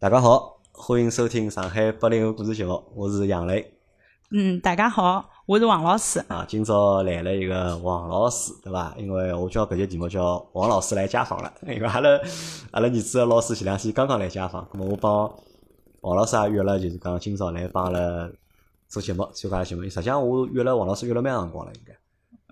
大家好，欢迎收听上海八零后故事节目，我是杨磊。嗯，大家好，我是王老师。啊，今朝来了一个王老师，对伐？因为我叫搿节题目叫王老师来家访了，因为阿拉阿拉儿子的老师前两天刚刚来家访，咁么我帮王老师也约了，就是讲今朝来帮阿拉做节目，参加节目。实际上我约了王老师约了蛮长辰光了，应该。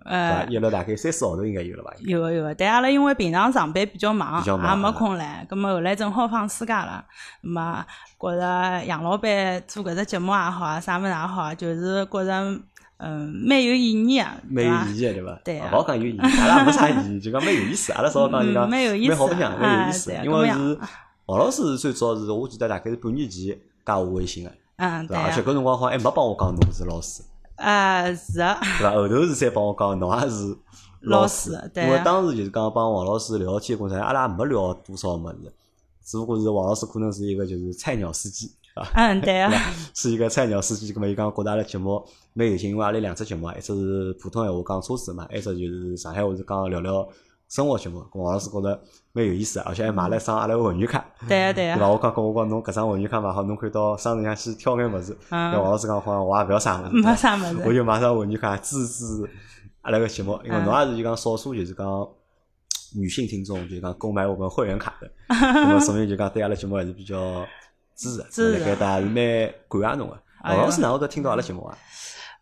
呃，一了大概三四号头应该有了吧？有个有个，但阿拉因为平常上班比较忙，也没空来。咁么后来正好放暑假了，么觉着杨老板做搿只节目也好啊，啥物事也好啊，就是觉着嗯蛮有意义啊，蛮有意义对伐？对啊。勿好讲有意义，阿拉没啥意义，就讲蛮有意思。阿拉少讲就讲蛮有意思，蛮好白相，蛮有意思。因为是王老师最早是我记得大概是半年前加我微信个，嗯，对。而且搿辰光好像还没帮我讲侬是老师。啊，是啊，对伐？后头是才帮我讲，侬也是老师，对。因为当时就是讲帮王老师聊天过程，阿拉也没聊多少么子，只不过是王老师可能是一个就是菜鸟司机，啊，嗯，对啊，是一个菜鸟司机，咁么伊讲觉得阿拉节目蛮有劲，因为阿拉两只节目，一只是普通闲话讲车子嘛，一只就是上海话是讲聊聊。生活节目，王老师觉着蛮有意思，而且还买了一张阿拉个会员卡。对啊对啊。对伐？我讲跟我讲侬搿张会员卡买好，侬可以到商场上去挑眼物事。嗯。王老师讲好像我也勿要啥物事。没啥物事。我就买张会员卡支持阿拉个节目，因为侬也是就讲少数就是讲女性听众，就讲购买我们会员卡的，那么说明就讲对阿拉节目还是比较支持。支持。搿大家是蛮感谢侬个。王老师哪会得听到阿拉节目啊？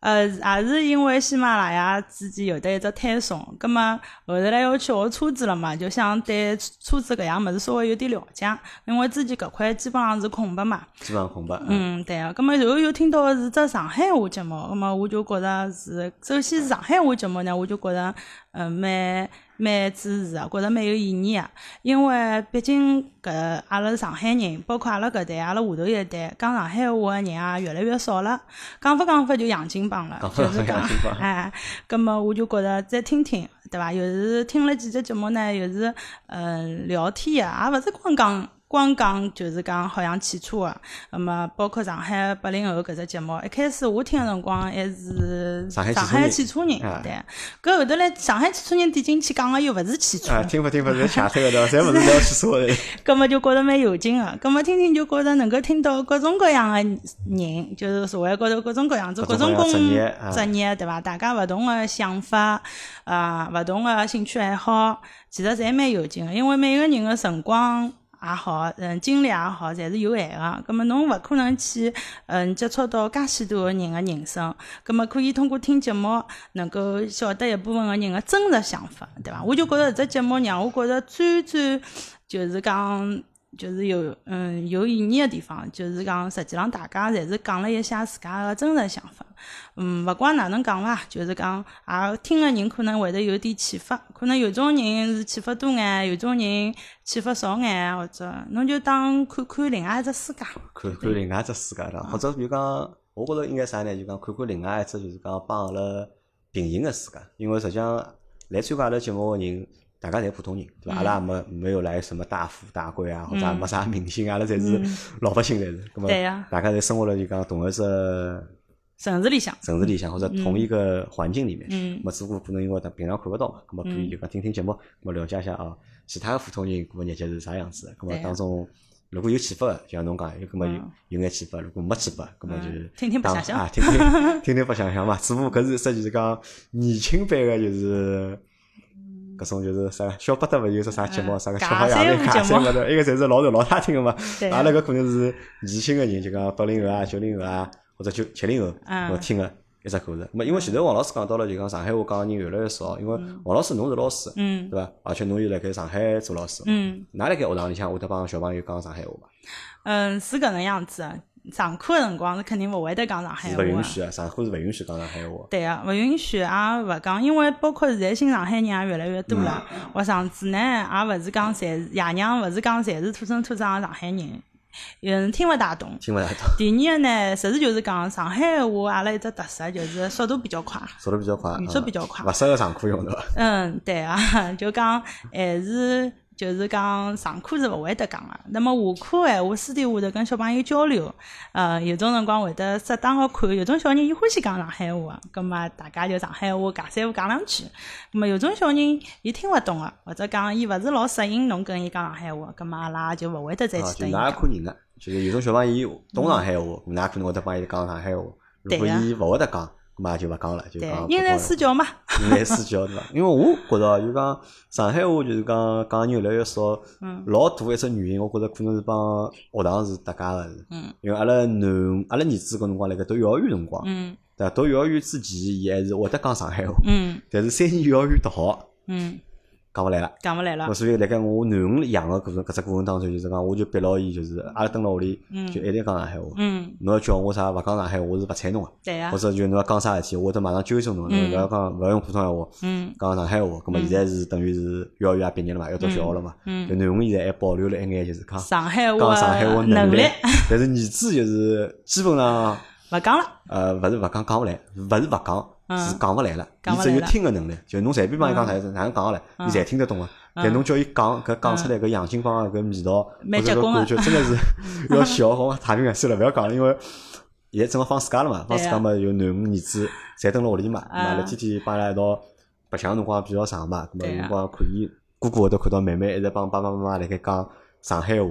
呃，也是因为喜马拉雅之前有的一只推送，葛么后头来要去学车子了嘛，就想对车子搿样物事稍微有点了解，因为之前搿块基本上是空白嘛。基本上空白。嗯，对个。葛么然后又听到是只上海话节目，葛么我就觉着是，首先是上海话节目呢，我就觉着嗯蛮。蛮支持个，觉着蛮有意义个，因为毕竟搿阿拉是上海人，包括阿拉搿代，阿拉下头一代讲上海话个人也越来越少了，讲法讲法就洋泾浜了，就是讲，哎，葛末我就觉着再听听，对伐？又是听了几集节目呢，又是嗯聊天啊，也勿是光讲。光讲就是讲好像汽车个，那么包括上海八零后搿只节目，一开始我听个辰光还是上海汽车人，对。搿后头来上海汽车人点进去讲个又勿是汽车。啊，听勿听勿是瞎推个对伐？侪勿是聊汽车个。搿么就觉着蛮有劲个，搿么听听就觉着能够听到各种各样个人，就是社会高头各种各样子各种工职业对伐？大家勿同个想法啊，勿同个兴趣爱好，其实侪蛮有劲个，因为每个人个辰光。也好，嗯，精力也好，侪是有限个。葛末侬勿可能去，嗯，接触到介许多个人个人生。葛末可以通过听节目，能够晓得一部分个人个真实想法，对伐？我就觉着搿只节目让我觉着最最就是讲。就是有嗯有意义的地方，就是讲实际上大家侪是讲了一下自家个真实想法，嗯，勿管哪能讲伐，就是讲也听个人可能会得有点启发，可能有种人是启发多眼，有种人启发少眼，或者侬就当看看另外一只世界，看看另外一只世界的，或者比如讲，我觉着应该啥呢？就讲看看另外一只就是讲帮阿拉平行个世界，因为实际上来参加阿拉节目个人。大家侪普通人，对伐？阿拉也没没有来什么大富大贵啊，或者没啥明星，阿拉侪是老百姓，侪是。对呀。大家侪生活了就讲同一只城市里向，城市里向或者同一个环境里面。嗯。么只不过可能因为他平常看勿到嘛，咁么可以就讲听听节目，咁么了解一下啊，其他个普通人过日节是啥样子。咁么当中如果有启发个，就像侬讲，有咁么有有眼启发；如果没启发，咁么就是听听不想想啊，听听 听听不想想嘛。只不过搿是实际是讲年轻版个，就是。搿种就是啥小巴达勿有只啥节目，啥个吃好夜饭卡三个头，一个侪是老头老太听个嘛。阿拉搿可能是年轻个人，就讲八零后啊、九零后啊，或者九七零后，我听个一只故事。咹？因为前头王老师讲到了，就讲上海话讲个人越来越少。因为王老师侬是老师，对伐？而且侬又辣盖上海做老师，嗯，㑚辣盖学堂里向会得帮小朋友讲上海话伐？嗯，是搿能样子。上课个辰光是肯定勿会得讲上海话。勿允许啊！上课是勿允许讲上海话。对啊，勿允许也勿讲，因为包括现在新上海人也越来越多了。学生子呢，也勿是讲侪爷娘，勿是讲侪是土生土长的上海人，嗯，听勿大懂。听勿大懂。第二个呢，实事求是讲，上海话阿拉一只特色就是速度比较快。速度比较快。语速比较快。勿适合上课用的。嗯，对啊，就讲还是。就是讲上课是勿会得讲个。那么下课闲话，私底下头跟小朋友交流，呃，有种辰光会得适当个看，有种小人伊欢喜讲上海话，葛末大家就上海话尬三胡讲两句。葛末有种小人伊听勿懂个，或者讲伊勿是老适应侬跟伊讲上海话，葛末阿拉就勿会得再去跟伊讲。看人个，就是有种小朋友懂上海话，㑚可能会得帮伊讲上海话。如果伊勿会得讲。嘛就勿讲了，就讲。因材施教嘛。因材施教对伐？因为我觉着就讲上海话就是讲讲人越来越少，老大一只原因，我觉着可能是帮学堂是搭界个是。嗯。因为阿拉囡阿拉儿子搿辰光辣盖读幼儿园辰光，嗯，对伐？读幼儿园之前，伊还是会得讲上海话，嗯。但是三年幼儿园读好，嗯。讲勿来了，讲勿来了。所以辣盖我囡恩养个过程，搿只过程当中，就是讲，我就逼牢伊，就是阿拉蹲辣屋里，就一定讲上海话。嗯。侬要叫我啥勿讲上海话，我是勿睬侬个。对啊或者就侬要讲啥事体，我得马上纠正侬。嗯。勿要讲，勿要用普通闲话。嗯。讲上海话，葛末现在是等于是幼儿园也毕业了嘛，要读小学了嘛。嗯。就囡恩现在还保留了一眼，就是讲上海话讲上海话能力。但是儿子就是基本上勿讲了。呃，勿是勿讲，讲勿来，勿是勿讲，是讲勿来了。伊只有听个能力，就侬随便帮伊讲啥子，哪能讲个来，伊侪听得懂个。但侬叫伊讲，搿讲出来搿洋泾浜个搿味道，或者搿感觉，真个是要笑好太平眼算了，勿要讲了，因为现在正好放暑假了嘛，放暑假嘛，有囡恩儿子侪蹲辣屋里嘛，嘛了天天帮伊拉一道白相辰光比较长嘛，搿么辰光可以哥哥会得看到妹妹一直帮爸爸妈妈辣盖讲上海话，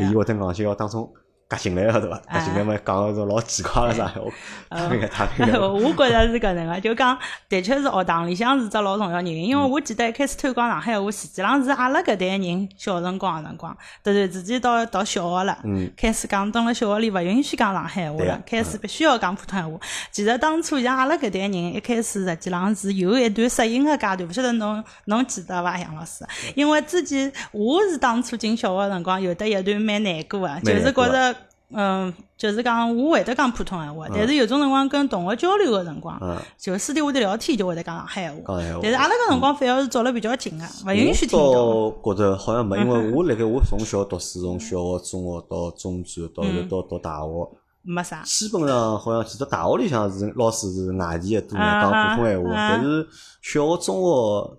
伊会得硬劲要当中。夹进来个对伐？夹进来嘛，讲个种老奇怪个啥话，太平个太平个。我觉着是搿能个，就讲的确是学堂里向是只老重要原因。因为我记得一开始推广上海话，实际上是阿拉搿代人小辰光个辰光，突然之间到到小学了，开始讲蹲辣小学里勿允许讲上海话了，开始必须要讲普通话。其实当初像阿拉搿代人一开始实际上是有一段适应个阶段，勿晓得侬侬记得伐，杨老师？因为之前我是当初进小学辰光有得一段蛮难过个，就是觉着。嗯，就是讲我会得讲普通闲话，但是有种辰光跟同学交流个辰光，就私底下头聊天就会得讲上海话。但是阿拉搿辰光反而是走了比较近个，勿允许听到。觉着好像没，因为我辣盖我从小读书，从小学、中学到中专，到到到大学，没啥。基本上好像其实大学里向是老师是外地个多讲普通闲话，但是小学、中学。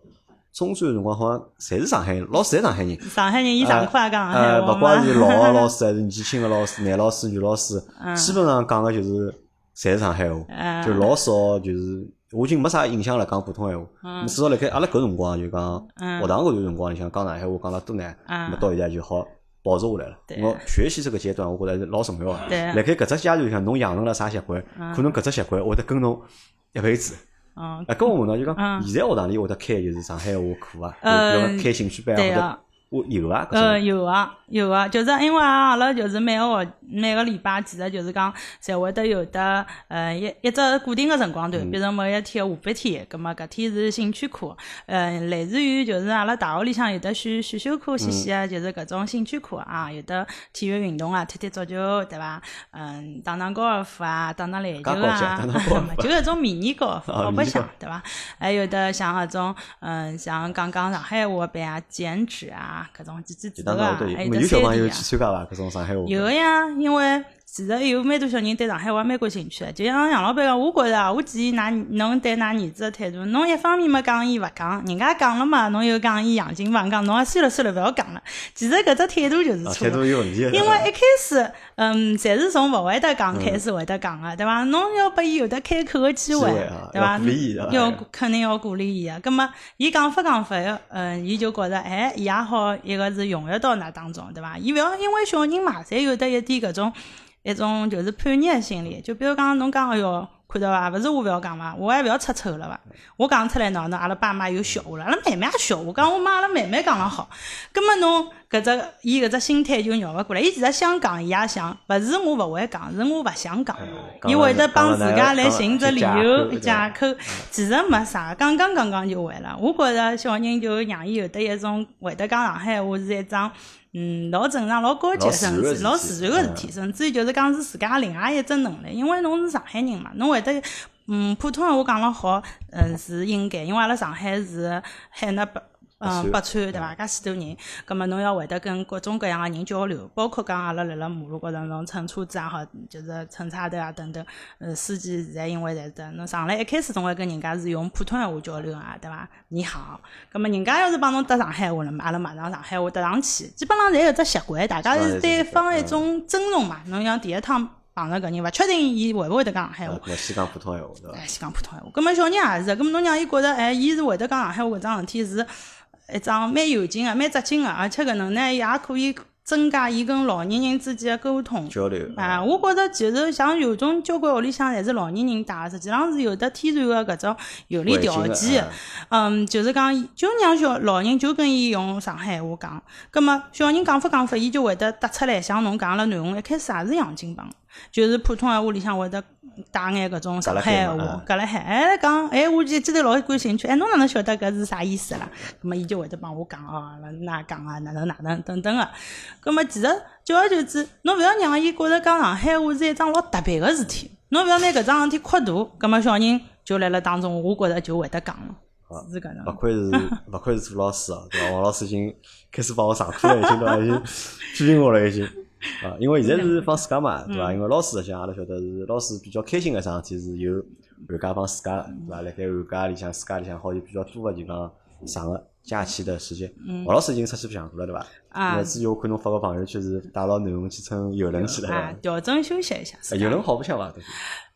中专辰光好像侪是上海人，老师侪上海人。上海人伊上课也讲上海话勿管是老个 老师还是年轻个老师，男老师、女老师，基本上讲个就是侪是上海话，就老少就是我已经没啥印象了讲普通闲话。至少辣盖阿拉搿辰光就讲学堂搿段辰光里向讲上海话讲了多呢，那么到现在就好保持下来了。我学习这个阶段，我觉着是老重要个。辣盖搿只阶段里向，侬养成了啥习惯，可能搿只习惯会得跟侬一辈子。嗯，跟我问到就讲，现在学堂里会得开就是上海话课啊，比如开兴趣班或者。我有啊，呃，有啊，有啊，就是因为阿拉就是每个学每个礼拜，其实就是讲，侪会得有的，呃，一一只固定的辰光段，比如某一天下半天，葛么搿天是兴趣课，呃，类似于就是阿拉大学里向有的选选修课，些些就是搿种兴趣课啊，有的体育运动啊，踢踢足球，对伐？嗯，打打高尔夫啊，打打篮球啊，就搿种迷你高尔夫，好白相，对伐？还有的像搿种，嗯，像讲讲上海话班啊，剪纸啊。搿种啊，还有小朋友去参加伐？搿种上海话有个呀，因为。其实有蛮多小人对上海话蛮感兴趣的，就像杨老板讲，我觉着，我建议㑚侬对㑚儿子的态度，侬一方面嘛讲伊勿讲，人家讲了嘛，侬又讲伊洋泾浜讲，侬也算了算了，勿要讲了。其实搿只态度就是错。态度有问题。因为一开始，嗯，侪是从勿会得讲开始会得讲个，对伐？侬要拨伊有得开口个机会，对伐？要肯定要鼓励伊个。葛末伊讲法讲法，嗯，伊就觉着，哎，伊也好一个是融入到㑚当中，对伐？伊勿要因为小人嘛，侪有得一点搿种。一种就是叛逆的心理，就比如讲侬讲哎哟，看到伐？勿是我勿要讲伐？我还勿要出丑了伐？我讲出来喏，侬阿拉爸妈又笑我了，阿拉妹妹也笑我，讲我妈阿拉妹妹讲了好。葛末侬搿只伊搿只心态就绕勿过来。伊其实想讲，伊也想，勿是我勿会讲，是我勿想讲。伊会得帮自家来寻只理由借口，其实没啥，刚刚刚刚就会了。我觉着小人就让伊有得一种会得讲上海话是一桩。嗯，老正常、老高级，甚至老自然个事体，甚至于就是讲是自家另外一只能力，因为侬是上海人嘛，侬会得嗯普通话讲了好，嗯是应该，因为阿拉上海是海纳百嗯，北川对伐？介许多人，葛末侬要会得跟各种各样个人交流，包括讲阿拉辣辣马路高头侬乘车子也好，就是乘车头啊等等，呃，司机现在因为侪是侬上来一开始总归跟人家是用普通闲话交流啊，对伐？你好，葛末人家要是帮侬搭上海话了嘛，阿拉马上上海话搭上去，基本上侪有只习惯，大家是对方一种尊重嘛。侬像第一趟碰着搿人，勿确定伊会勿会得讲上海话，先讲普通闲话对伐？哎，先讲普通闲话，葛末小人也是，葛末侬让伊觉着，哎，伊是会得讲上海话搿桩事体是。一桩蛮有劲个、蛮扎劲个，而且搿能呢，也可以增加伊跟老年人之间个沟通交流。啊，我觉着其实像有种交关屋里向侪是老年人带，实际上是有的天然个搿种有利条件。嗯，就是讲，就让小老人就跟伊用上海话讲，葛末小人讲法讲法，伊就会得答出来。像侬讲了内容，一开始也是洋泾浜，就是普通闲话里向会得。带眼搿种上海闲话，隔了海，哎讲，哎我记记得老感兴趣，哎侬哪能晓得搿是啥意思啦？咁么伊就会得帮我讲哦，哪讲啊，哪能哪能等等个。咁么其实久而久之，侬勿要让伊觉着讲上海话是一桩老特别个事体，侬勿要拿搿桩事体扩大，咁么小人就辣辣当中，我觉着就会得讲了。是搿能。勿愧是 勿愧是做老师哦，对伐？王老师已经开始帮我上课了，已经对伐？已经 批评我了，已经。啊，因为现在是放暑假嘛，对伐？因为老师像阿拉晓得是老师比较开心个桩事体是有寒假放暑假，对伐？辣盖寒假里向、暑假里向好有比较多个就讲长个假期的时间。王老师已经出去白相过了，对伐？啊。之前我看侬发个朋友圈是带牢囡恩去乘游轮去了。啊，调整休息一下。游轮好白相伐？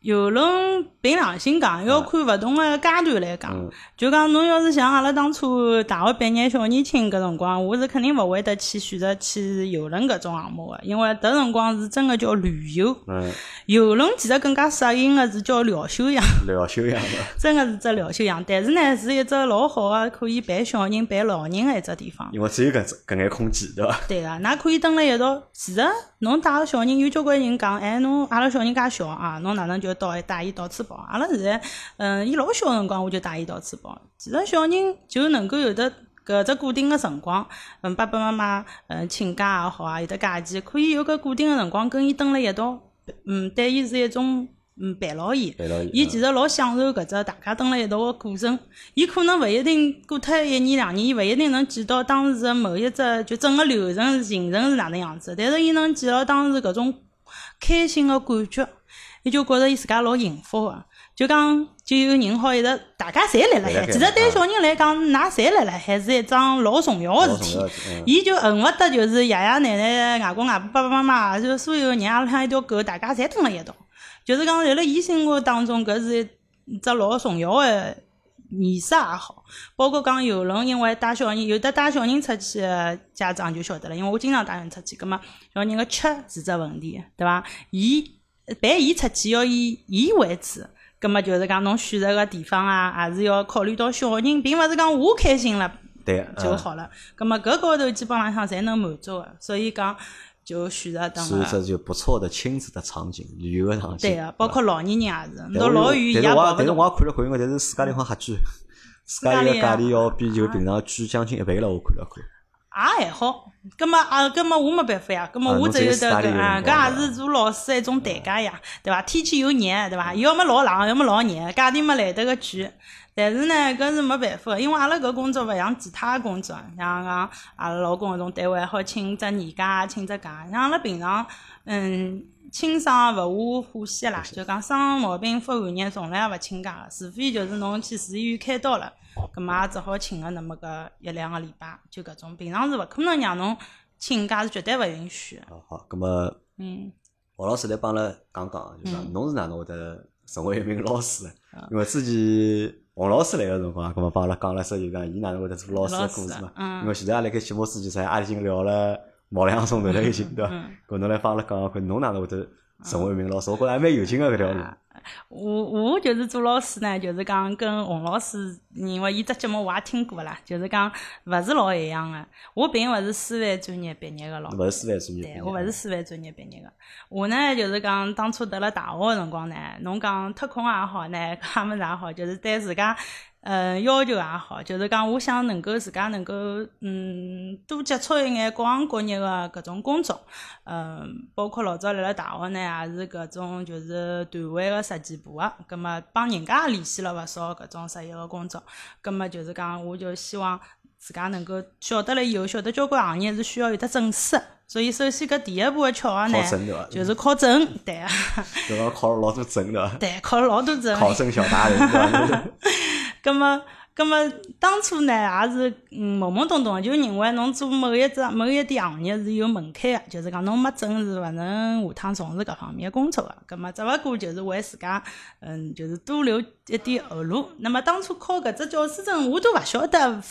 游轮凭良心讲，要看勿同个阶段来讲。就讲侬要是像阿拉当初大学毕业小年轻搿辰光，我是肯定勿会得去选择去游轮搿种项目个，因为迭辰光是真个叫旅游。嗯。游轮其实更加适应个是叫疗休养。疗休养 真个是只疗休养，但是呢，是一只老好个可以陪小人、陪老人个一只地方。因为只有搿搿眼空间，对伐？对个，㑚可以蹲辣一道。其实侬带个小人，有交关人讲，哎，侬阿拉小人介小啊，侬哪能就到带伊到处跑？阿拉现在，嗯，伊老小辰光我就带伊到处跑。其实小人就能够有的搿只固定个辰光，嗯，爸爸妈妈，嗯，请假也好啊，有的假期可以有个固定个辰光跟伊蹲辣一道，嗯，对伊是一种。嗯，陪牢伊，伊其实老享受搿只大家蹲辣一道个过程。伊可能勿一定过脱一年两年，伊勿一定能记到当时个某一只就整个流程行程是哪能样子。但是伊能记牢当时搿种开心个感觉，伊就觉着伊自家老幸福个。就讲就有人好一直大家侪辣辣海。其实对小人来讲，㑚侪辣辣海是一桩老重要个事体。伊就恨勿得就是爷爷奶奶、外公外婆、爸爸妈妈，就所有人阿拉像一条狗，大家侪蹲辣一道。就是讲，辣辣伊生活当中，搿是一只老重要个仪式也好。包括讲游轮，因为带小人，有的带小人出去个家长就晓得了，因为我经常带人出去，葛末小人个吃是只问题，对伐？伊陪伊出去要以伊为主，葛末就是讲侬选择个地方啊，还是要考虑到小人，并勿是讲我开心了对就好了。葛末搿高头基本浪向侪能满足个，所以讲。就选择等是这就不错的亲子的场景，旅游的场景。对啊，包括老年人也是，到老远也跑但是我也看了看，因为但是自家地方瞎贵，自家个价钿要比就平常贵将近一倍了，我看了看。也还好，葛么啊，葛么我没办法呀，葛么我只有得搿啊，搿也是做老师一种代价呀，对伐？天气又热，对伐？要么老冷，要么老热，价钿没来得个贵。但是呢，搿是没办法，因为阿拉搿工作勿像其他工作，像讲阿拉老公搿种单位好请只年假，请只假，像阿拉平常，嗯，轻伤勿下呼吸啦，就讲生毛病发寒热，从来也勿请假个，除非就是侬去住医院开刀了，搿么也只好请个那么个一两个礼拜，就搿种，平常是勿可能让侬请假，是绝对勿允许。哦好，搿么，嗯，王老师来帮阿拉讲讲，就讲侬是哪能会得成为一名老师？因为之前。王老师来个辰光，咁么帮阿拉讲了说，就讲伊哪能会得做老师个故事嘛？因为现在阿拉盖节目之前，才，阿拉已经聊了毛两个钟头了，已经对伐？搿侬来帮阿拉讲讲看，侬哪能会得成为一名老师？我觉着还蛮有劲个搿条路。我我就是做老师呢，就是讲跟洪老师，因为伊只节目我也听过啦，就是讲勿是老一样个。我并勿是师范专业毕业个咯，勿是师范专业，对，我勿是师范专业毕业个。我呢，就是讲当初读了大学个辰光呢，侬讲特空也好呢，啥物事也好，就是对自家。嗯，要求也好，就是讲，我想能够自家能够，嗯，多接触一眼各行各业的搿种工作，嗯，包括老早辣辣大学呢，也是搿种就是团委的设计部个，葛末帮人家联系了勿少搿种实习的工作，葛末就是讲，我就希望。自家能够晓得了以后，晓得交关行业是需要有得证书，所以首先搿第一步个巧合呢，就是考证，对啊。对个考了老多证的。对，考了老多证。考证小达人？葛 么，葛么当初呢，也是嗯懵懵懂懂，就认为侬做某一只某一点行业是有门槛个，就是讲侬没证是勿能下趟从事搿方面工作个。葛么只勿过就是为自家嗯，就是多留一点后路。那么当初考搿只教师证，我都勿晓得。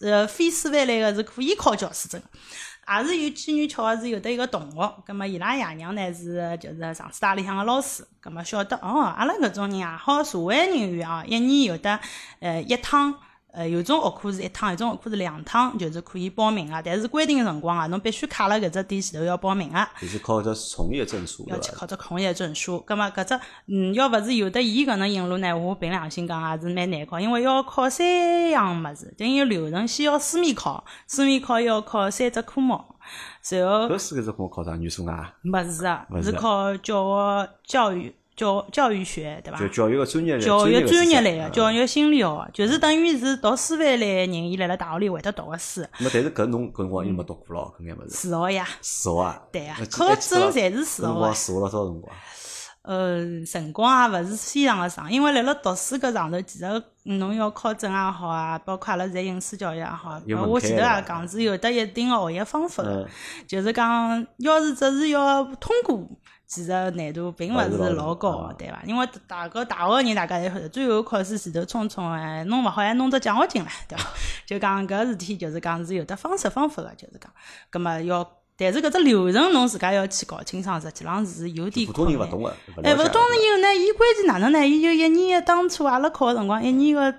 呃，非师范类个是可以考教师证，也是有机缘巧合是有的一个同学，葛么伊拉爷娘呢是就是上师大里向个老师，葛么晓得哦，阿拉搿种人也好，社会人员啊，一年有的呃一趟。呃，有种学科是一趟，有种学科是两趟，就是可以报名个。但是规定个辰光啊，侬必须卡辣搿只点前头要报名个。就是考只从业证书，要去考只从业证书。葛末搿只，嗯，要勿是有得伊搿能引路呢，我凭良心讲也是蛮难考，因为要考三样物事，等于流程先要书面考，书面考要考三只科目，然后。搿四个只科目考啥？语数外？勿是啊，是考教学教育。教教育学对伐？就教育个专业类，教育专业类个，教育心理学，就是等于是读师范类个人，伊辣辣大学里会得读个书。那但是搿侬搿辰光又没读过咯，搿眼物事。四学呀。四学啊。对呀，考个证侪是四学。辰光四学了多少辰光？呃，辰光也勿是非常个长，因为辣辣读书搿上头，其实侬要考证也好啊，包括阿拉在应试教育也好，我前头也讲是有得一定个学习方法个，就是讲要是只是要通过。其实难度并勿是老高，对伐？因为大个大学人大家侪晓得，最后考试前头冲冲哎，弄勿好还弄只奖学金唻，对伐？就讲搿事体，就是讲是有得方式方法个，就是讲，葛末要，但是搿只流程侬自家要去搞清爽，实际上是有点困难。哎，勿懂以后呢，伊关键哪能呢？伊就一年当初阿拉考个辰光，一年个。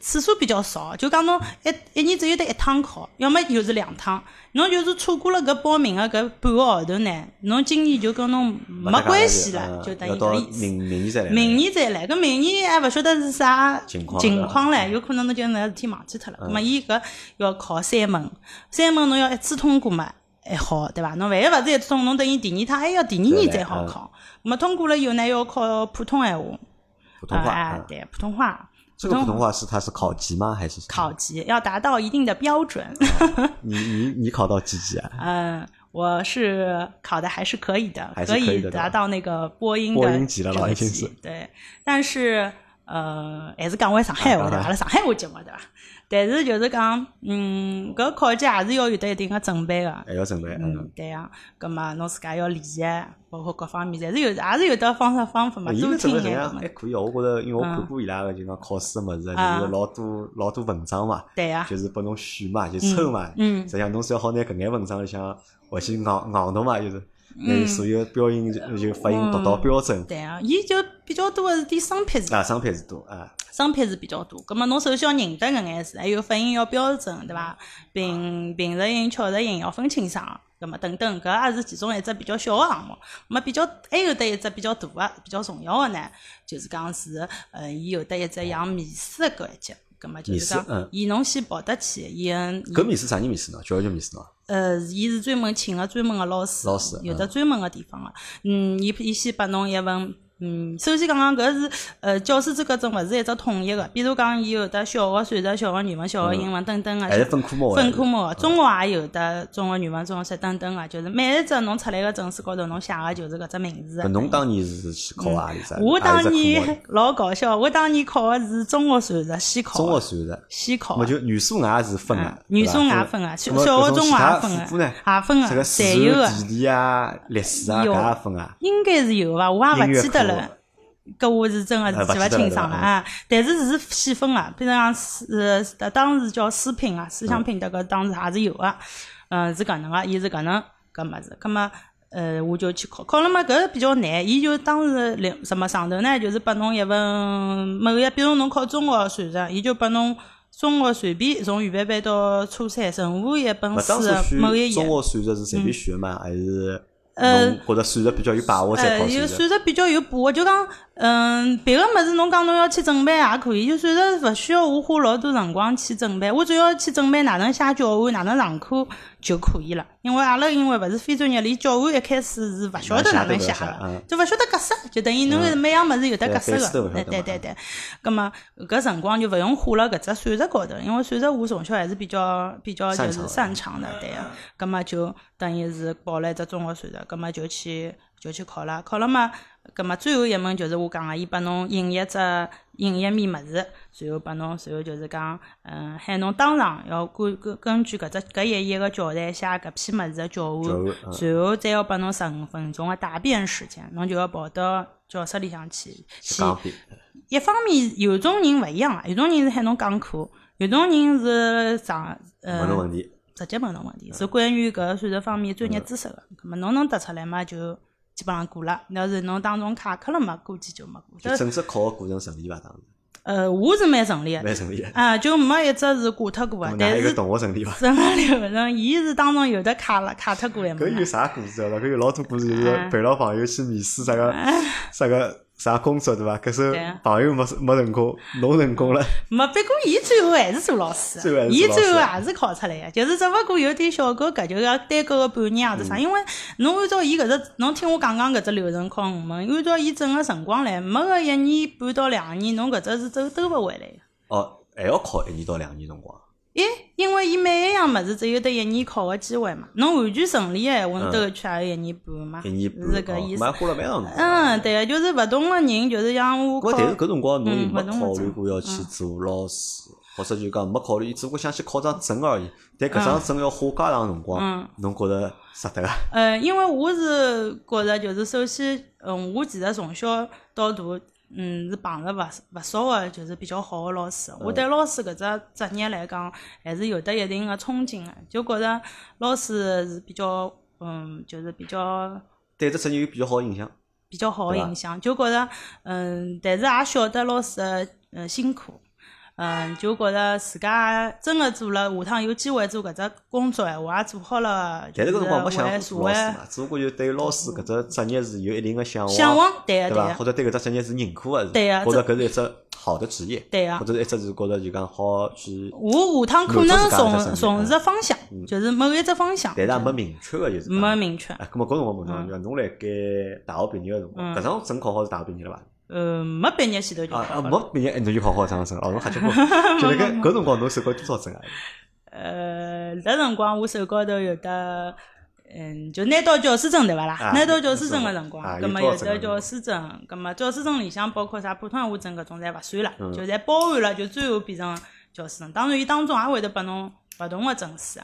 次数比较少，就讲侬一一年只有得一趟考，要么就是两趟。侬就是错过了搿报名的搿半个号头呢，侬今年就跟侬没关系了，就等于搿意思。明明年再来。明年再来，搿明年还勿晓得是啥情况唻，有可能侬就那事体忘记脱了。咾么，伊搿要考三门，三门侬要一次通过嘛，还好对伐？侬万一勿是一次通，侬等于第二趟还要第二年再好考。咾么通过了以后呢，要考普通闲话。普通话。对，普通话。这个普通话是它是考级吗？还是考级要达到一定的标准？你你你考到几级啊？嗯，我是考的还是可以的，可以达到那个播音播音级了，老已经是对，但是呃，还是讲回上海话的，阿拉上海话节目对吧？但是就是讲，嗯，搿考级还是要有得一定个准备个，还要准备，嗯，对呀。葛末侬自家要练习，包括各方面，侪是有，也是有得方式方法嘛。多听一点。还可以哦，我觉着，因为我看过伊拉个就讲考试个物事，就是老多老多文章嘛。对呀。就是拨侬选嘛，就抽嘛。嗯。实际上，侬只要好拿搿眼文章里向回去硬硬读嘛，就是。拿所有标音就就发音读到标准。对啊，伊就比较多个是点生僻字。啊，生僻字多啊。生僻字比较多，葛末侬首先要认得搿眼字，还有发音要标准，对伐？平平舌音、翘舌音要分清爽，葛末等等，搿也是其中一只比较小个项目。么比较还有得一只比较大个、比较重要个呢，就是讲是，呃，伊有得一只像面试个搿一级，葛末就是讲，伊侬先跑得去，伊搿面试啥人面试呢？教育局面试喏。呃，伊是专门请个专门个老师，老师有的专门个地方个，嗯，伊伊先拨侬一份。嗯，首先讲讲搿是呃教师资格证勿是一只统一个，比如讲伊有的小学数学、小学语文、小学英文等等个，还是分科目分科目，中学也有的，中学语文、中学等等个，就是每一只侬出来个证书高头，侬写个就是搿只名字。侬当年是去考何里只？我当年 老搞笑，我当年考个是中学数学先考。中学数学先考。么就语数外是分个，语数外分个，小学、中学也分个，也分个，侪有个。地理啊、历史啊，搿也分啊。应该是有伐？我也勿记得了。搿我是真个是记勿清爽了啊！但是是细分个，比如讲是呃，当时叫思品啊，思想品德搿当时也是有个，嗯，是搿能个，伊是搿能搿物事，葛末呃，我就去考，考了嘛，搿比较难，伊就当时两什么上头呢，就是拨侬一份某一，比如侬考中学数学，伊就拨侬中学随便从预备班到初三任何一本书某一页。中学数学是随便选嘛，还是？呃，觉着算术比较有把握才考有算术比较有把握，就讲，嗯，别个么子侬讲侬要去准备也可以，就算术勿需要我花老多辰光去准备，我只要去准备哪能写教案，哪能上课，就可以了。因为阿拉因为勿是非专业，连教案一开始是勿晓得哪能写个，就勿晓得格式，就等于侬每样物事有得格式个。对对对对。葛末搿辰光就勿用花辣搿只算术高头，因为算术我从小还是比较比较就是擅长的，对个。葛么就等于是报了一只中学算术，葛么就去就去考了，考了嘛。葛末最后一门就是我讲个，伊拨侬印一只印一面物事，随后拨侬，随后就是讲，嗯，喊侬当场要根根根据搿只搿一页个教材写搿篇物事个教案，随后再要拨侬十五分钟个答辩时间，侬就要跑到教室里向去去。一方面有种人勿一样啊，有种人是喊侬讲课，有种人是上呃直接问侬问题，是关于搿算术方面专业知识个，葛末侬能答出来嘛就。基本上过了，要是侬当中卡壳了嘛，估计就没过。就正式考个过程顺利伐？当时？呃，我是蛮顺利个，蛮顺利啊，就没一只是挂脱过个。但是同学顺利伐？顺利流程，伊是当中有的卡了，卡脱过一搿有啥故事啊？搿有老多故事，就是陪牢朋友去面试啥个啥个。啥工作对伐？搿时候朋友没没成功，侬成功了。没，不过伊最后还是做老师，伊最后还是考出来个，就是只勿过有点小格格，就要耽搁个半年或者啥。因为侬按照伊搿只，侬听我讲讲搿只流程考五门，按照伊整个辰光来，没个一年半到两年，侬搿只是走兜勿回来个。哦，还要考一年到两年辰光。诶，因为伊每一样物事只有得一年考个机会嘛，侬完全顺利个闲话，兜去也有一年半嘛，一年半，是搿意思。花了蛮长嗯，对个，就是勿同个人，就是像我。考。但是搿辰光侬没考虑过要去做老师，或者就讲没考虑，只不过想去考张证而已。但搿张证要花介长辰光，侬觉着值得个？呃，因为我是觉着，就是首先，嗯，我其实从小到大。嗯，是碰着勿勿少个，就是比较好个老师。我对老师搿只职业来讲，还是有得一定个憧憬个，就觉着老师是比较，嗯，就是比较对这职业有比较好个印象。比较好个印象，就觉着，嗯，但是也晓得老师个嗯辛苦。嗯，就觉着自家真个做了，下趟有机会做搿只工作闲话，也做好了。但是搿辰光没想做老师嘛，只不过就对老师搿只职业是有一定个向往，向往对个，或者对搿只职业是认可个，对个，觉着搿是一只好的职业，对个，或者是一只是觉着就讲好去。我下趟可能从从事方向，就是某一只方向，但是也没明确个，就是没明确。哎，搿么搿辰光问侬，侬辣盖大学毕业个辰光，搿张证考好是大学毕业了伐？呃，没毕业前头就考啊，没毕业侬就考好这张证，哦，侬瞎结棍。就那个搿辰光侬手高多少证啊？呃，那辰光我手高头有的，嗯，就拿到教师证对伐啦？拿到教师证个辰光，葛末有的教师证，葛末教师证里向包括啥普通话证搿种侪勿算了，就侪包含了，就最后变成教师证。当然，伊当中也会得拨侬勿同个证书，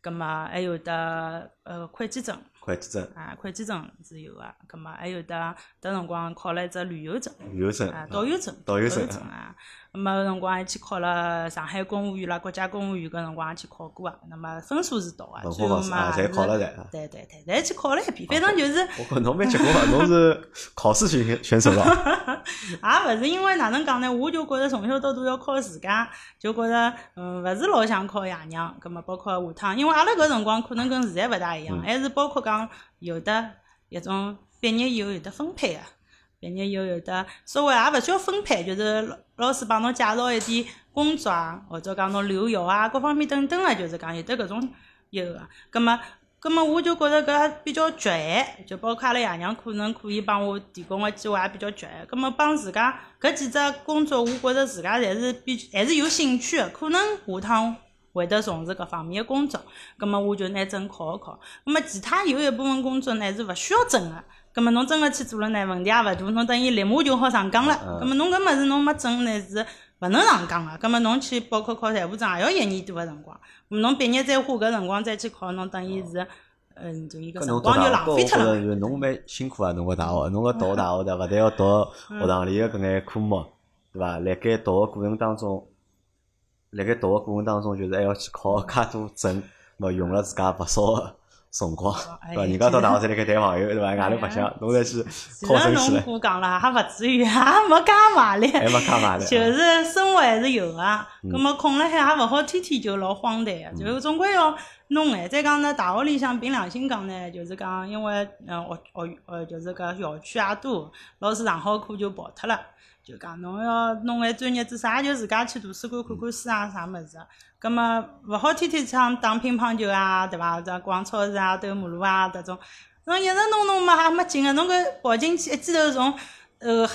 葛末还有的呃会计证。会计证啊，会计证是有个，葛末还有得，迭辰光考了一只旅游证，旅游证啊，导游证，导游证啊。那么搿辰光还去考了上海公务员啦，国家公务员搿辰光也去考过啊。那么分数是到啊，最后嘛，侪考了的。对对对，侪去考了一遍，反正就是。我讲侬蛮结棍啊，侬是考试选选手了。也勿是因为哪能讲呢？我就觉着从小到大要靠自家，就觉着嗯，勿是老想靠爷娘。葛么包括下趟，因为阿拉搿辰光可能跟现在勿大一样，还是包括讲有的一种毕业以后有的分配啊。毕业以后有的稍微也勿需要分配，就是老师帮侬介绍一点工作啊，或者讲侬留校啊，各方面等等啊，就是讲有的搿种有个。葛末，葛末我就觉着搿比较局限，就包括阿拉爷娘可能可以帮我提供个机会也比较局限。葛末帮自家搿几只工作，我觉着自家侪是比还是有兴趣个，可能下趟会得从事搿方面个工作。葛末我就拿证考一考。葛末其他有一部分工作呢是勿需要证个。葛末侬真个去做了呢，问题也勿大，侬等于立马就好上岗了。葛末侬搿物事侬没证呢是勿能上岗个。葛末侬去报考考财务证也要一年多个辰光。侬毕业再花搿辰光再去考，侬等于是，嗯，就一个辰光就浪费脱了。侬蛮辛苦啊，侬个大学，侬个读大学的，勿但要读学堂里个搿眼科目，对伐？辣盖读个过程当中，辣盖读个过程当中，就是还要去考 介多证，咾用了自家勿少个。辰光，对伐？人家到大学侪辣盖谈朋友，对伐？外头白相，侬再去考证去了。其实侬讲了，还勿至于，还没介卖力。还没介卖力。就是生活还是有个，葛么空了海也勿好天天就老荒诞个，就总归要弄哎，再讲呢，大学里向凭良心讲呢，就是讲因为嗯学学呃就是搿校区也多，老师上好课就跑脱了，就讲侬要弄眼专业知识，也就自家去图书馆看看书啊啥物事。葛么勿好天天像打乒乓球啊，对伐？这逛超市啊，兜马路啊，迭种，侬一直弄弄嘛还没劲个，侬搿跑进去一记头从呃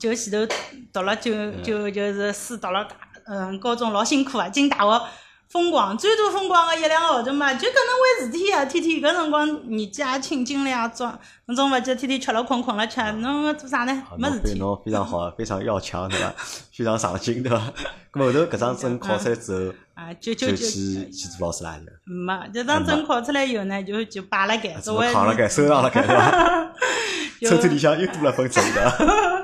就前头读了就就就是书读了大嗯高中老辛苦啊，进大学。风光最多风光个一两个号头嘛，就搿能回事体啊！天天搿辰光年纪也轻，精力也足，侬总勿记天天吃了困，困了吃，侬做啥呢？没事体。侬非常好，非常要强，对伐？非常上进，对伐？咾后头搿张证考出来之后，啊，就就就去去做老师啦，是没，这张证考出来以后呢，就就摆辣盖，作为扛辣盖，收藏辣盖，对伐？抽屉里向又多了份证的。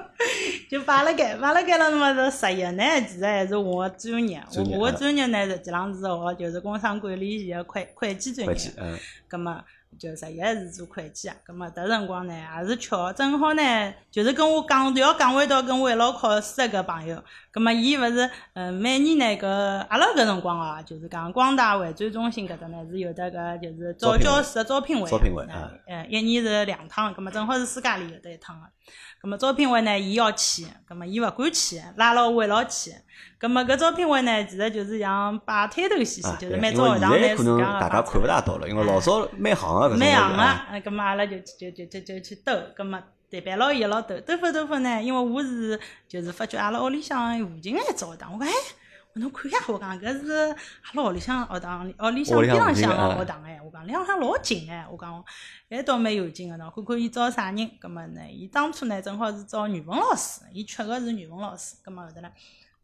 就摆辣盖，摆辣盖了，么这实习呢？其实还是我专业，我我专业呢，实际上是学就是工商管理系个会会计专业。嗯。葛末就实习是做会计啊。葛末迭辰光呢，也是巧，正好呢，就是跟我讲要讲回到跟我一道考试个朋友。葛末伊勿是，嗯，每年呢，搿阿拉搿辰光哦，就是讲光大会展中心搿搭呢是有得个就是招教师个招聘会。招聘会啊。嗯，一年是两趟，葛末正好是暑假里有得一趟个。咁么招聘会呢，伊要去，咁么伊勿敢去，拉牢我一道去。咁么搿招聘会呢，其实就是像摆摊头兮兮，就是每朝学堂来可能大家看勿大到了，因为老早蛮行个搿种。蛮行个，咁么阿拉就就就就就去兜，咁么代表牢伊一道兜，兜发兜发呢，因为我是就是发觉阿拉屋里向附近一只学堂，我讲哎。侬看下，我讲搿是阿拉屋里向学堂，屋里向边浪向个学堂哎，我讲两向老近哎，我讲还倒蛮有劲个喏，看看伊招啥人，葛末呢，伊当初呢正好是招语文老师，伊缺个是语文老师，葛末后头呢，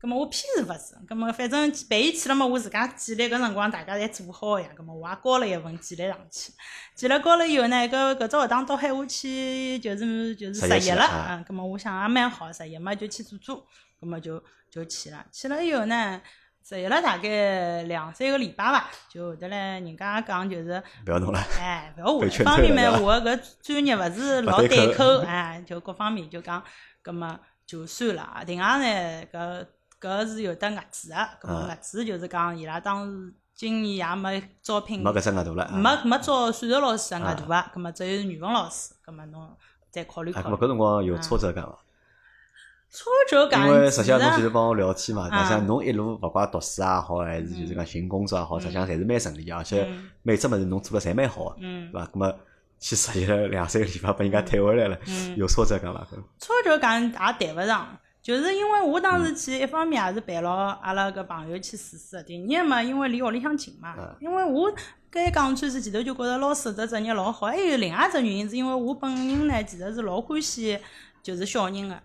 葛末我偏是勿是，葛末反正陪伊去了嘛，我自家简历搿辰光大家侪做好个呀，葛末我也交了一份简历上去，简历交了以后呢，搿搿只学堂到喊我去就是就是实习了，嗯，葛末我想也蛮好，实习嘛就去做做，葛末就。就去了，去了以后呢，实习了大概两三个礼拜伐，就后头来人家讲就是，不要弄了，哎，不要我，一方面嘛，我搿专业勿是老对口，哎，就各方面就讲，葛么就算了。另外呢，搿搿是有得额子个，搿么额子就是讲伊拉当时今年也没招聘，没搿只额度了，没没招数学老师额度啊，搿么只有语文老师，搿么侬再考虑考虑。搿辰光有挫折感伐？挫折感，因为实际上侬就是帮我聊天嘛，实际上侬一路勿怪读书也好，还是就是讲寻工作也好，实际上侪是蛮顺利，而且每只物事侬做了侪蛮好个，对伐？咁么去实习了两三个礼拜，把人家退回来了，有挫折感伐？挫折感也谈勿上，就是因为我当时去，一方面也是陪牢阿拉个朋友去试试，第二嘛，因为离屋里向近嘛，因为我该讲穿是前头就觉着老师这职业老好，还有另外一只原因是因为我本人呢，其实是老欢喜就是小人个。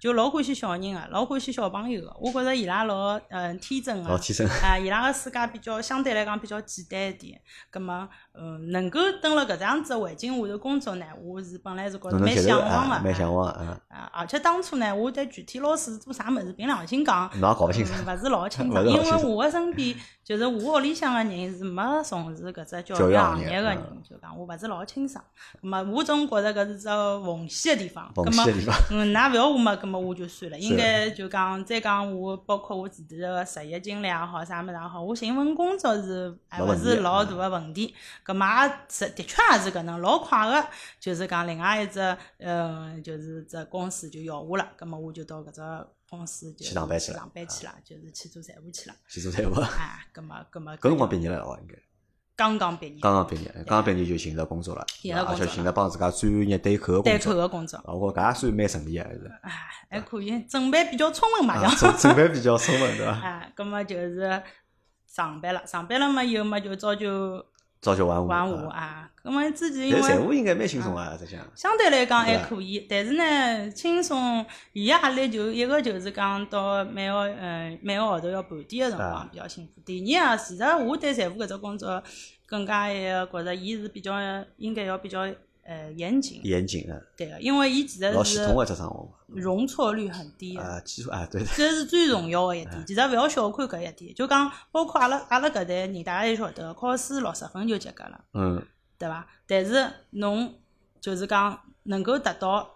就老欢喜小人个，老欢喜小朋友个。我觉着伊拉老嗯天真个，老天真 啊！伊拉个世界比较相对来讲比较简单一点。葛么嗯，能够蹲辣搿这样子环境下头工作呢，我是本来是觉着蛮向往个，蛮向往嗯。啊，而且当初呢，我对具体老师做啥物事，凭良心讲，侬也搞勿清楚，勿是老清楚，因为我个身边就是我屋里向个人是没从事搿只教育行业个人，就讲我勿是老清爽。葛末我总觉着搿是只缝隙个地方。缝隙个地方。嗯，㑚勿要我嘛，葛末我就算了。应该就讲再讲我，包括我自己个实业经历也好，啥物事也好，我寻份工作是还勿是老大个问题。葛末也是的确也是搿能，老快个，就是讲另外一只，嗯，就是只公司就要我了，葛末我就到搿只公司就去上班去了，上班去了，就是去做财务去了。去做财务。啊，葛末葛末。搿辰光毕业了哦，应该。刚刚毕业。刚刚毕业，刚刚毕业就寻着工作了，而且寻着帮自家专业对口个对口个工作。我搿也算蛮顺利个，还是。哎，还可以，准备比较充分嘛，讲。准备比较充分，对伐？啊，葛末就是上班了，上班了嘛，以后嘛就早就。朝九晚五，晚五啊！咁么之前因为财务应该蛮轻松啊。相对来讲还可以，但是呢，轻松，伊压力就一个就是讲到每个嗯每个号头要盘点个辰光比较辛苦。第二啊，其实我对财务搿只工作更加一个觉着，伊是比较应该要比较。呃，严谨，严谨的，对个，因为伊其实是老系统个只生活容错率很低啊，技术啊，对，这是最重要个一点。其实勿要小看搿一点，就讲包括阿拉阿拉搿代人，大家侪晓得，考试六十分就及格了，嗯，对伐？但是侬就是讲能够达到，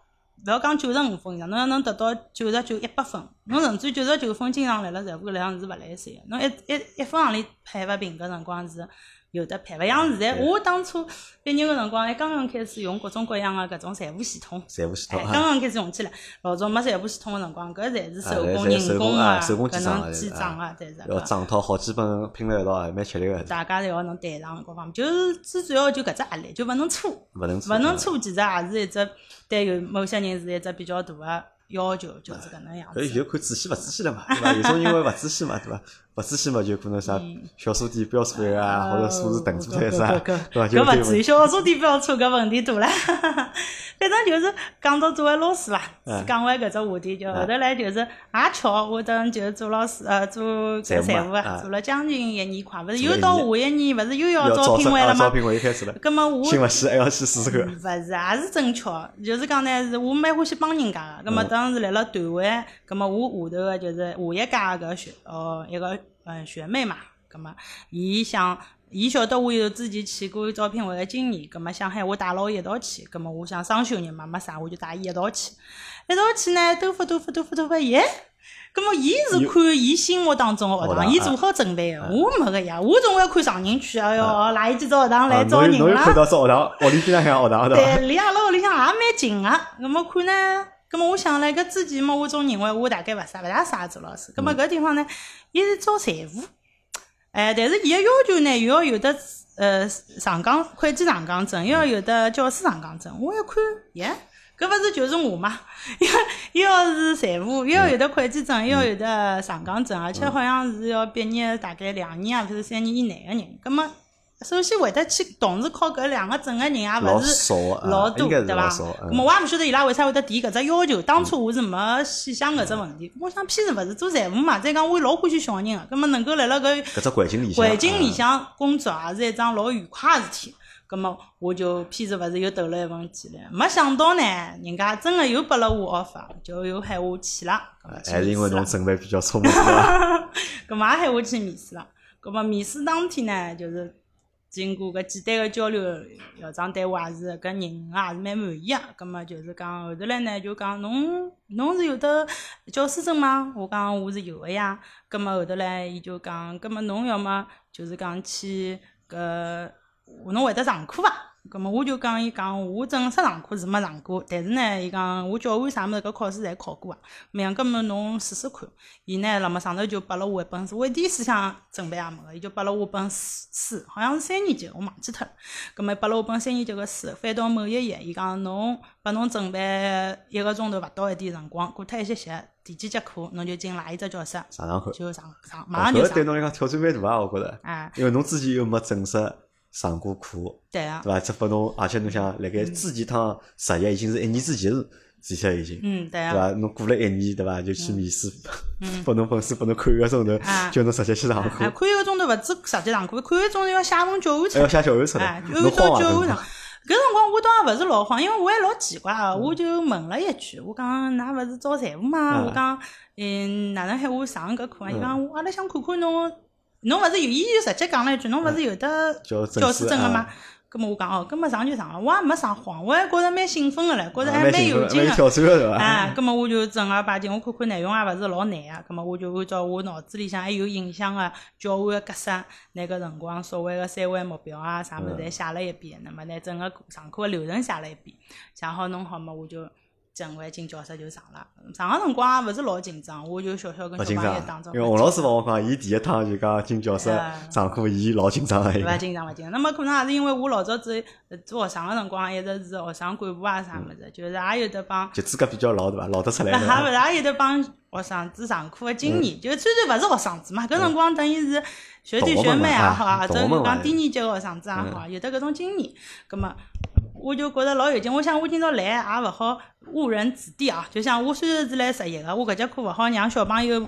勿要讲九十五分以上，侬要能达到九十九、一百分，侬甚至九十九分经常来了财务搿里向是勿来三个，侬一一一分行钿配勿平搿辰光是。有的配，勿像现在。我当初毕业个辰光，还刚刚开始用各种各样个搿种财务系统。财务系统。刚刚开始用起来，老早没财务系统个辰光，搿侪是手工人工啊，搿能记账个，侪是。要账套好几本拼了一道，还蛮吃力个。大家侪要能对上各方面，就是最主要就搿只压力，就勿能错。勿能错。勿能错，其实也是一只对有某些人是一只比较大个。要求就是搿能样子。搿就看仔细勿仔细了嘛，对伐？有种因为勿仔细嘛，对伐？勿仔细嘛，就可能啥小数点标错啊，或者数字等错啥，对伐？搿勿至于小数点标错搿问题大了。反正就是讲到作为老师伐，讲完搿只话题，就后头来就是也巧，我等就是做老师，呃，做搿财务啊，做了将近一年快，勿是又到下一年，勿是又要招聘会了吗？招聘会又开始了。葛末我新勿死还要去试试看。勿是，也是正巧，就是讲呢，是我蛮欢喜帮人家个。葛末当时来了团会，葛末我下头个就是下一届个学，哦，一个嗯学妹嘛，葛么伊想。伊晓得我有之前去过招聘会个经验，葛么想喊我带牢伊一道去，葛么我想双休日嘛，没啥，我就带伊一道去。一道去呢，兜发兜发兜发兜发，耶！葛么伊是看伊心目当中个学堂，伊做好准备个，我没个呀，我总归看上人去，哎哟，哪一几只学堂来招人啦？看到是学堂，屋里边上向学堂？对，离阿拉屋里向也蛮近个。葛么看呢，葛末我想唻，搿之前嘛，我总认为我大概勿啥勿大适合做老师。葛末搿地方呢，伊是招财务。哎，但是伊个要求呢，又要有的呃上岗会计上岗证，又要有的教师上岗证。我一看，耶，搿勿是就是我嘛？又又要是财务，又要有的会计证，又要有的上岗证，而且好像是要毕业大概两年啊，或者三年以内个人。葛末。首先会得去同时考搿两个证个人也勿是老多，对伐？咾么我也勿晓得伊拉为啥会得提搿只要求。当初我是没细想搿只问题。我想偏是勿是做财务嘛？再讲我老欢喜小人个，咾么能够辣辣搿搿只环境里向环境里向工作，也是一桩老愉快个事体。咾么我就偏是勿是又投了一份简历？没想到呢，人家真个又拨了我 offer，就又喊我去了。还是因为侬准备比较充分？咾么也喊我去面试了。咾么面试当天呢，就是。经过搿简单个交流，校长对我也是搿人也是蛮满意个。葛末就是讲后头来呢，就讲侬侬是有得教师证吗？我讲我是有个呀。葛末后头来，伊就讲，葛末侬要么就是讲去搿，侬会得上课伐？咁么我就讲伊讲，我正式上课是没上过，但是呢，伊讲我教案啥物事搿考试侪考过啊。讲，搿么侬试试看。伊呢，辣么上头就拨了我一本书，我一点思想准备也没个，伊就拨了我本书，好像是三年级，我忘记脱了。咁么拨了我本三年级个书，翻到某一页，伊讲侬拨侬准备一个钟头勿到一点辰光，过脱一歇歇，第几节课侬就进哪一只教室上上课，就上上，马上就上。对侬来讲挑战蛮大啊，我觉着。啊。因为侬自己又没正式。上过课，对啊，对伐？这拨侬，而且侬想，辣盖之前趟实习已经是一年之前事，事体已经，嗯，对啊，对伐？侬过了一年，对伐？就去面试，拨侬本书，拨侬看一个钟头，叫侬直接去上课。看一个钟头勿止实际上课，看一个钟头要写份教案出来，要写教案出来，按照教案上。搿辰光我倒也勿是老慌，因为我还老奇怪个，我就问了一句，我讲㑚勿是招财务吗？我讲，嗯，哪能喊我上搿课啊？伊讲，我阿拉想看看侬。侬勿是有，伊就直接讲了一句，侬勿是有的教师证个吗？葛末我讲哦，葛末上就上了，我也没啥慌，我还觉着蛮兴奋个唻，觉着还蛮有劲个。啊，葛末我就正儿八经，我看看内容也勿是老难个，葛末我就按照我脑子里向还有印象个教案个格式，那个辰光所谓个三维目标啊啥物事侪写了一遍，那么拿整个上课个流程写了一遍，写好弄好么，我就。正回进教室就上了，上个辰光也勿是老紧张，我就小小跟小朋友当中。因为王老师帮我讲，伊第一趟就讲进教室上课，伊老紧张个。勿紧张勿紧张，那么可能也是因为我老早子做学生个辰光，一直是学生干部啊啥物事，就是也有得帮。就资格比较老对伐？老得出来。也勿是，也有得帮学生子上课个经验，就虽然勿是学生子嘛，搿辰光等于是学弟学妹也好，或者讲低年级个学生子也好，有得搿种经验，葛末。我就觉着老有劲，我想我今朝来也勿好误人子弟啊！就像我虽然是来实习个，我搿节课勿好让小朋友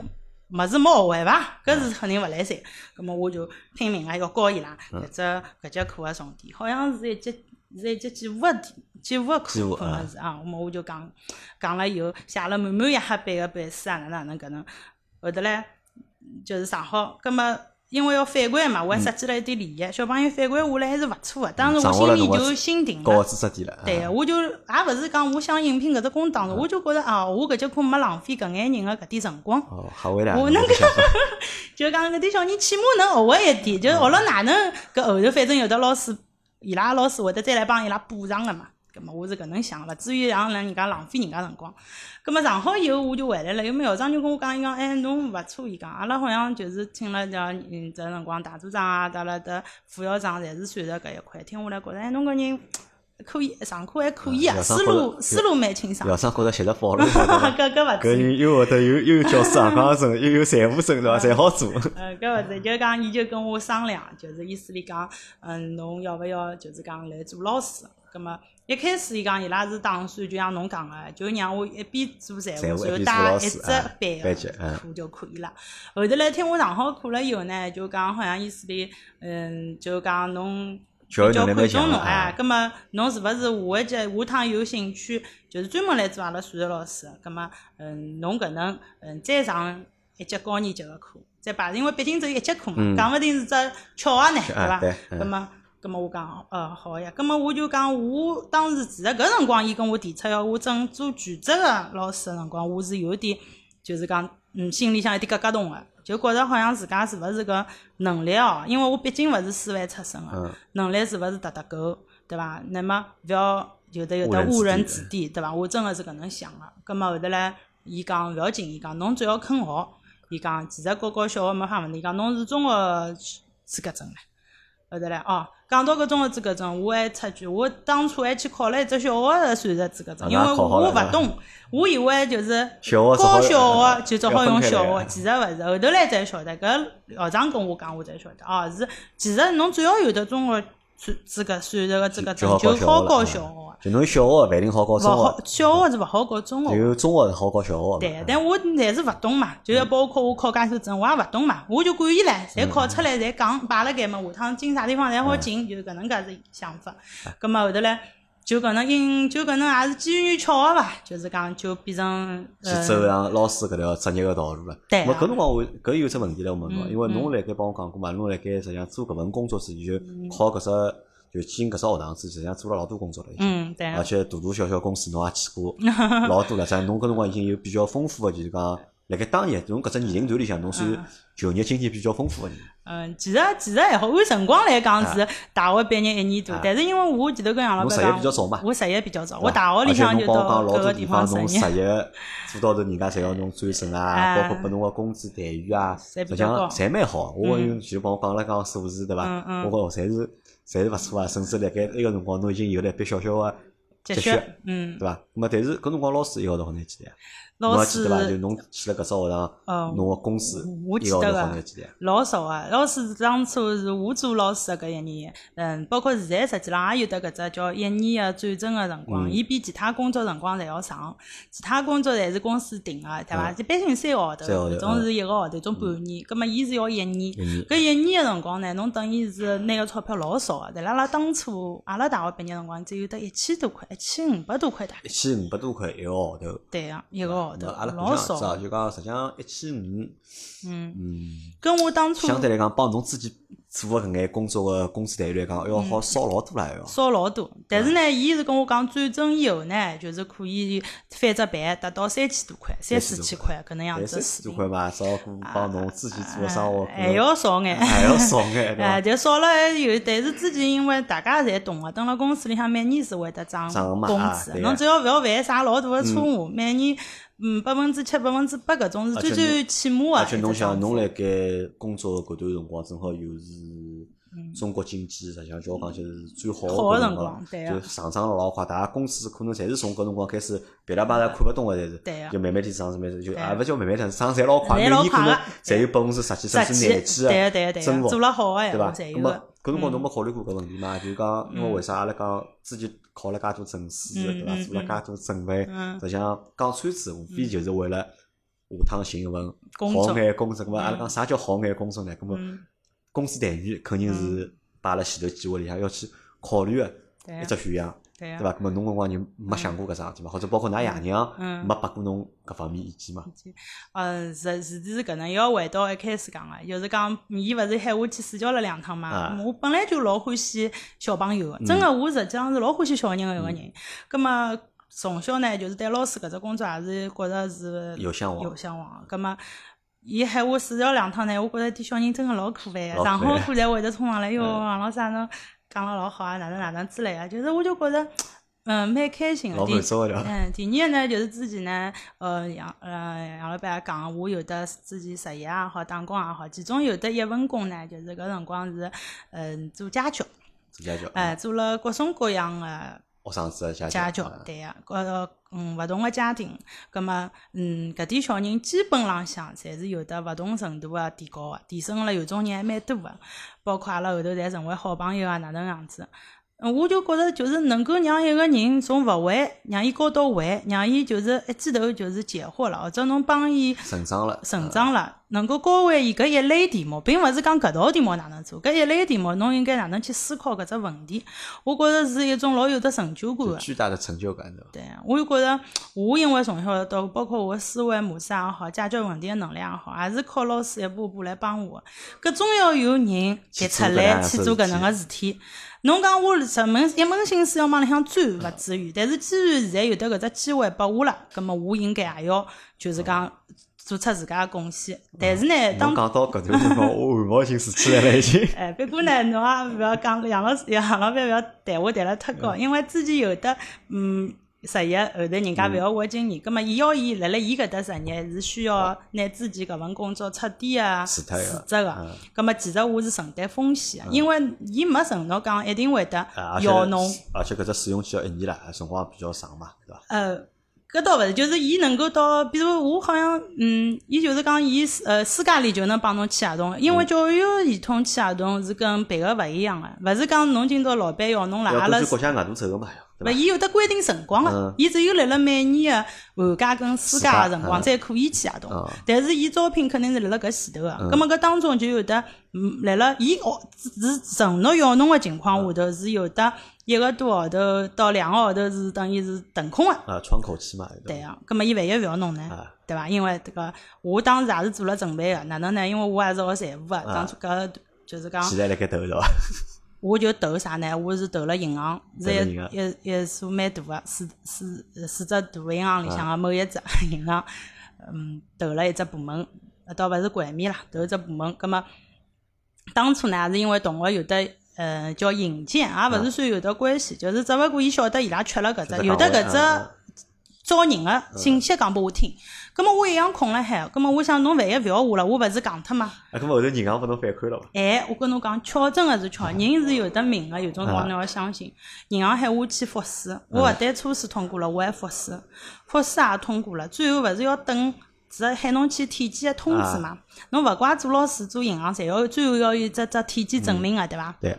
么子没学会伐？搿是肯定勿来三。葛末我就拼命个要教伊拉搿只搿节课个重点，好像是一节是一节几何个题，几何个课可能是啊。末我就讲讲了以后，写了满满一黑板个板书啊，哪能哪能搿能，后头唻就是上好，葛末因为要反馈嘛，我还设计了一点利益。小朋友反馈下来还是勿错个，当时我心里就心定了。高知识点了。对，我就也勿是讲我想应聘搿只工，当时我就觉着哦，我搿节课没浪费搿眼人个搿点辰光。哦，学会了。我能够，就讲搿点小人起码能学会一点，就学了哪能搿后头反正有的老师，伊拉老师会得再来帮伊拉补上个嘛。搿么我是搿能想，勿至于让人家浪费人家辰光。葛么上好以后我就回来了，有么校长就跟我讲，伊讲，哎，侬勿错，伊讲，阿拉好像就是请了叫嗯，这辰光大组长啊，搭了搭副校长，侪是算着搿一块。听下来觉着，哎，侬搿人可以，上课还可以啊，思路思路蛮清爽。校长觉着吸着暴了，搿搿勿搿人又会得又又有教师上岗证，又有财务证，对伐？侪好做。呃，搿勿是，就讲伊就跟我商量，就是意思里讲，嗯，侬要勿要就是讲来做老师？搿么？一开始伊讲伊拉是打算就像侬讲个，就让我一边做财务，就带一只班课就可以了。后头来听我上好课了以后呢，就讲好像意思里，嗯，就讲侬比较看重侬哎，葛末侬是勿是下一节下趟有兴趣，就是专门来做阿拉数学老师？葛末嗯，侬搿能嗯再上一节高年级个课，再排，因为毕竟只有一节课嘛，讲勿定是只巧合呢，对伐？葛末。咁么我讲，呃，好呀。葛末我就讲，我当时其实搿辰光，伊跟我提出要我整做全职个老师个辰光，我是有点，就是讲，嗯，心里向有点咯咯动个，就觉着好像自家是勿是搿能力哦，因为我毕竟勿是师范出身个，能力是勿是达达够，对伐？那么勿要有的有的误人子弟，对伐？我真个是搿能想个。葛末后头唻，伊讲勿要紧，伊讲侬只要肯学，伊讲其实高高小学没啥问题，伊讲侬是中学资格证唻。后头唻，哦。讲到搿种个资格证，我还插句，我当初还去考了一只小学的算术资格证，因为我勿懂，我以为就是高小学就只好用小学，其实勿是，后头来才晓得，搿校长跟我讲，我才晓得，哦，是，其实侬只要有的中学算资格算术的资格证，就好高小学。就侬小学勿一定好考中学，小学是勿好考中学，就中学是好考小学。对，但我还是勿懂嘛，就要包括我考介许证，我也勿懂嘛，我就管伊唻，侪考出来侪讲摆辣盖嘛，下趟进啥地方侪好进，就搿能介是想法。葛末后头唻，就搿能因，就搿能也是机缘巧合伐，就是讲就变成去走上老师搿条职业个道路了。对。我搿辰光我搿有只问题唻，我问侬，因为侬辣盖帮我讲过嘛，侬辣盖实际上做搿份工作之前就考搿只。就进搿只学堂之前，实际上做了老多工作了，已经，而且大大小小公司侬也去过老多了。咱侬搿辰光已经有比较丰富个，就是讲，辣盖当年侬搿只年龄段里向，侬算就业经验比较丰富个人。嗯，其实其实还好，按辰光来讲是大学毕业一年多，但是因为我前头跟杨老板讲，我实习比较早，我大学里向就到各个地方实习。做到头，人家侪要侬转正啊，包括拨侬个工资待遇啊，实际上侪蛮好。我用就帮我讲了讲数字，对伐？我讲侪是。侪是勿错啊，甚至辣盖埃个辰光，侬已经有了一笔小小个积蓄，嗯，对伐？那么，但是搿辰光老师一个号头好拿几钿啊？老师对伐？就侬去了搿只学堂，侬个公司一个号头好拿几钿？老少啊！老师当初是我做老师搿一年，嗯，包括现在实际上也有得搿只叫一年个转正个辰光，伊比其他工作辰光侪要长。其他工作侪是公司定个，对伐？一般性三个号头，总是一个号头，总半年。葛末伊是要一年，搿一年个辰光呢，侬等于是拿个钞票老少个。但拉拉当初阿拉大学毕业辰光只有得一千多块，一千五百多块大概。一千五百多块一个号头。对个，一个。阿拉老少，就讲实际上一千五，嗯嗯，跟我当初相对来讲，帮侬自己做个搿眼工作个工资待遇来讲，要好少老多了，要少老多。但是呢，伊是跟我讲转正以后呢，就是可以翻只倍，达到三千多块，三四千块搿能样子。三四千块嘛，少过帮侬自己做个生活，还要少眼，还要少眼，哎，就少了有。但是之前因为大家侪懂个，等辣公司里向每年是会得涨工资，侬只要勿要犯啥老大个错误，每年。嗯，百分之七、百分之八搿种是最最起码个。而且侬想，侬辣盖工作搿段辰光，正好又是中国经济实际上叫我讲就是最好个辰光，就上涨了老快，大家公司可能侪是从搿辰光开始噼里啪啦看勿懂个，侪是，就慢慢点涨，慢慢就也勿叫慢慢点涨，侪老快，每年可能侪有百分之十几甚至廿几个增幅，做了好个对伐？侪有。搿辰光侬没考虑过搿问题嘛？就讲因为为啥阿拉讲自己考了介多证书，对伐？做了介多准备，实际上讲穿子无非就是为了下趟寻一份好眼工作。咾么阿拉讲啥叫好眼工作呢？搿么工资待遇肯定是摆辣前头几位里向要去考虑个一只选项。对伐？搿么侬辰光就没想过搿桩事体嘛？或者包括㑚爷娘没拨过侬搿方面意见嘛？呃，实事体是搿能，要回到一开始讲个，就是讲，伊勿是喊我去试教了两趟嘛？我本来就老欢喜小朋友个，真个，我实际上是老欢喜小人个一个人。葛么从小呢，就是对老师搿只工作也是觉着是有向往，有向往。葛么。伊喊我试教两趟呢，我觉着点小人真个老可爱个，上好课才会得冲上来，哟，王老师侬讲了老好啊，哪能哪能之类啊，就是我就觉着，嗯，蛮开心个。第嗯，第二个呢，就是之前呢，呃，杨呃杨老板讲，我有的之前实习也好，打工也好，其中有的一份工呢，就是搿辰光是，嗯，做家教。做家教。哎，做了各种各样个。学生子家教，教对个，呃，嗯，勿同个家庭，葛么，嗯，搿点小人基本浪向侪是有得勿同程度个提高个，提升了有种人还蛮多个，包括阿拉后头侪成为好朋友啊，哪能样子？嗯，我就觉着就是能够让一个人从勿会，让伊教到会，让伊就是一记头就是解惑了，或者侬帮伊成长了，成长了，能够教会伊搿一类题目，并勿是讲搿道题目哪能做，搿一类题目侬应该哪能去思考搿只问题，我觉着是一种老有得成就感的。巨大的成就感，对。对，我就觉着我因为从小到包括我思维模式也好，解决问题的能力也好，也是靠老师一步步来帮我。搿总要有人提出来去做搿能个事体。侬讲我什门一门心思要往里向钻，勿至于。但是既然现在有得搿只机会拨我了，葛末我应该也要就是讲做出自家个贡献。但是呢，当讲到搿段辰光，我汗毛已经竖起来了已经。哎，不过呢，侬也勿要讲杨老师、杨老板勿要谈话谈了太高，因为之前有的嗯。实习后头人家勿要我经验，葛末伊要伊辣辣伊搿搭实习是需要拿自己搿份工作彻底啊辞职个，葛末其实我是承担风险个，因为伊没承诺讲一定会得要侬，而且搿只试用期要一年了，辰光比较长嘛，对伐？呃，搿倒勿是，就是伊能够到，比如我好像，嗯，伊就是讲伊呃私家里就能帮侬签合同，因为教育系统签合同是跟别个勿一样个，勿是讲侬今朝老板要侬来阿拉。国家额度走个嘛。勿，伊有得规定辰光个，伊只有辣辣每年个寒假跟暑假个辰光才可以签合同。但是伊招聘肯定是辣辣搿前头个，葛末搿当中就有得，嗯，辣辣伊哦是承诺要侬个情况下头是有得一个多号头到两个号头是等于是腾空的。啊，窗口期嘛。对啊，葛末伊万一勿要侬呢？对伐？因为迭个我当时也是做了准备个，哪能呢？因为我还是学财务个，当初搿就是讲。现在辣盖投是伐？我就投啥呢？我是投了银行，是一一一所蛮大个四四四只大银行里向个某一只银行，嗯，投了一只部门，倒勿是管面啦，投一只部门。葛么当初呢，是因为同学有的呃叫引荐，也勿是算有的关系，就是只勿过伊晓得伊拉缺了搿只，有的搿只招人个信息讲拨我听。葛末我一样空了海，葛末我想侬万一勿要我了，我勿是戆脱吗？啊，咁么后头银行拨侬反馈了伐？哎，我跟侬讲，巧真个是巧，人是有得命个，有种辰光侬要相信。银行喊我去复试，我勿但初试通过了，我还复试，复试也通过了，最后勿是要等是喊侬去体检个通知嘛？侬勿怪做老师做银行，侪要最后要有只只体检证明个，对伐？对。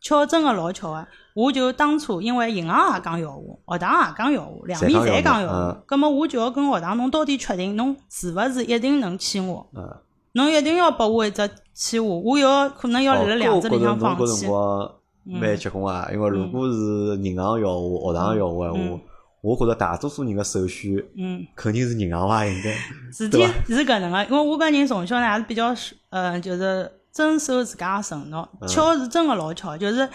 巧真个老巧个。我就当初因为银行也讲要我，学堂也讲要我，两面侪讲要我，葛末我就要跟学堂侬到底确定侬是勿是一定能签我？侬一定要拨我一只签我，我要可能要辣辣两只里向放弃。蛮结棍啊，因为如果是银行要我，学堂要我闲话，我觉着大多数人个首选，嗯，肯定是银行伐？应该。事体是搿能个，因为我搿人从小呢还是比较，呃，就是遵守自家个承诺，巧是真个老巧，就是。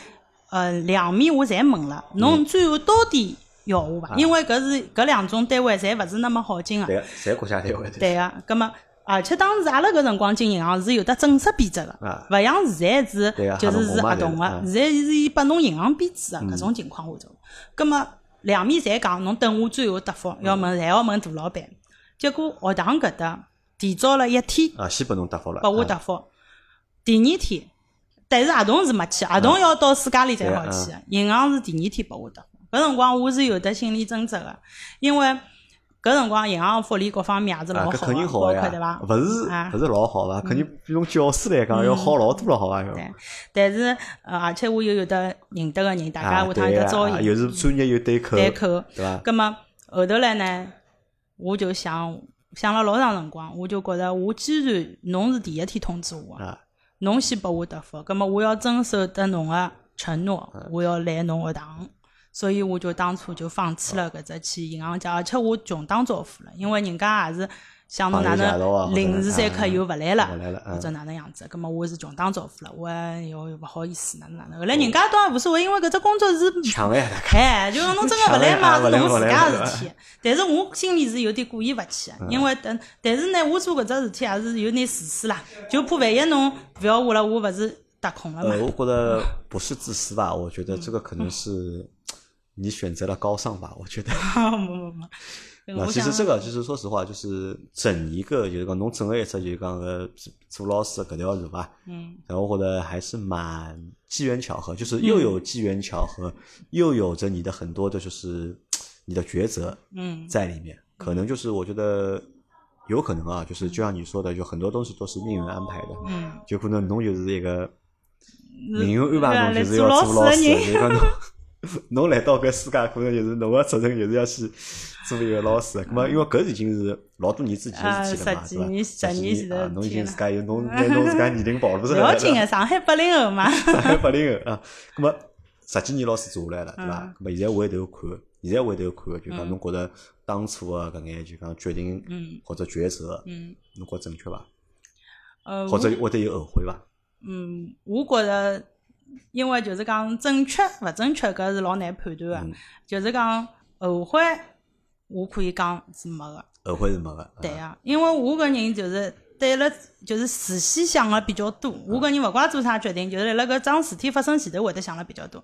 呃，两面我侪问了，侬最后到底要我伐？因为搿是搿两种单位侪勿是那么好进个。对，侪国家单位。对个，葛末而且当时阿拉搿辰光进银行是有得正式编制个，勿像现在是就是是合同个，现在是以拨侬银行编制个搿种情况下头。葛末两面侪讲，侬等我最后答复，要问侪要问大老板。结果学堂搿搭提早了一天，啊，先拨侬答复了，拨我答复。第二天。但是合同是没签，合同要到暑假里才好签。银行是第二天拨我答复，搿辰光我是有得心理挣扎个，因为搿辰光银行福利各方面也是老好个，肯定好呀，对伐？勿是勿是老好伐？肯定比侬教师来讲要好老多了，好伐？对，但是呃，而且我又有得认得个人，大家下趟有得招伊，又是专业又对口，对口，对伐？葛末后头来呢，我就想想了老长辰光，我就觉着我既然侬是第一天通知我。侬先拨我答复，葛末我要遵守得侬个承诺，我要来侬学堂，所以我就当初就放弃了搿只去银行借，而且我穷打招呼了，因为人家也是想侬哪能临时三刻又勿来了，或者哪能样子，葛末我是穷打招呼了，我又勿好意思哪能哪能，后来人家倒也无所谓，因为搿只工作是 抢呀，哎，就讲侬真个勿来嘛，是侬自家事体。但是我心里是有点过意勿去个，因为等，但是呢，我做搿只事体也是有点自私啦，就怕万一侬勿要我了，我勿是踏空了嘛。呃，我觉得不是自私吧，我觉得这个可能是。你选择了高尚吧？我觉得。那其实这个就是说实话，就是整一个就是讲侬整个一次就是讲个做老师搿条路吧。嗯。然后我觉得还是蛮机缘巧合，就是又有机缘巧合，又有着你的很多的就是你的抉择嗯在里面。可能就是我觉得有可能啊，就是就像你说的，就很多东西都是命运安排的。嗯。就可能侬就是一个命运安排侬就是要做老师，就讲侬。侬来到搿世界，可能就是侬个责任，就是要去做一个老师。因为搿已经是老多年之前的事体了嘛，是吧？十几年啊，侬已经自家有侬拿侬自家年龄暴露出来了。要紧个，上海八零后嘛。上海八零后啊，咁么十几年老师做下来了，对伐？咁么现在回头看，现在回头看，就讲侬觉得当初个搿眼就讲决定或者抉择，侬觉正确伐？呃，或者会得有后悔伐？嗯，我觉着。因为就是讲正确勿正确，搿是老难判断个。就是讲后悔，我可以讲是没个。后悔是没个。对啊，因为我搿人就是对了，就是事先想的比较多。我搿人勿怪做啥决定，就是辣辣搿桩事体发生前头会得想了比较多。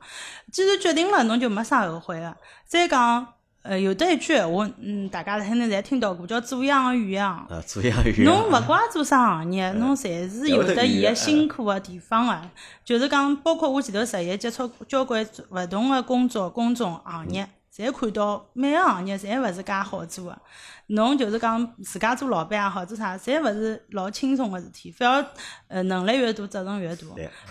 既然决定了，侬就没啥后悔个。再讲。呃，有的一句闲话，嗯，大家肯定侪听到过，叫“做样育样”。啊，做样育样。侬勿怪做啥行业，侬侪是有得伊个辛苦个地方个。就是讲，包括我前头实习接触交关勿同个工作、工种、行业，侪看到每个行业侪勿是介好做个。侬就是讲自家做老板也好，做啥，侪勿是老轻松个事体，反而呃能力越大，责任越大。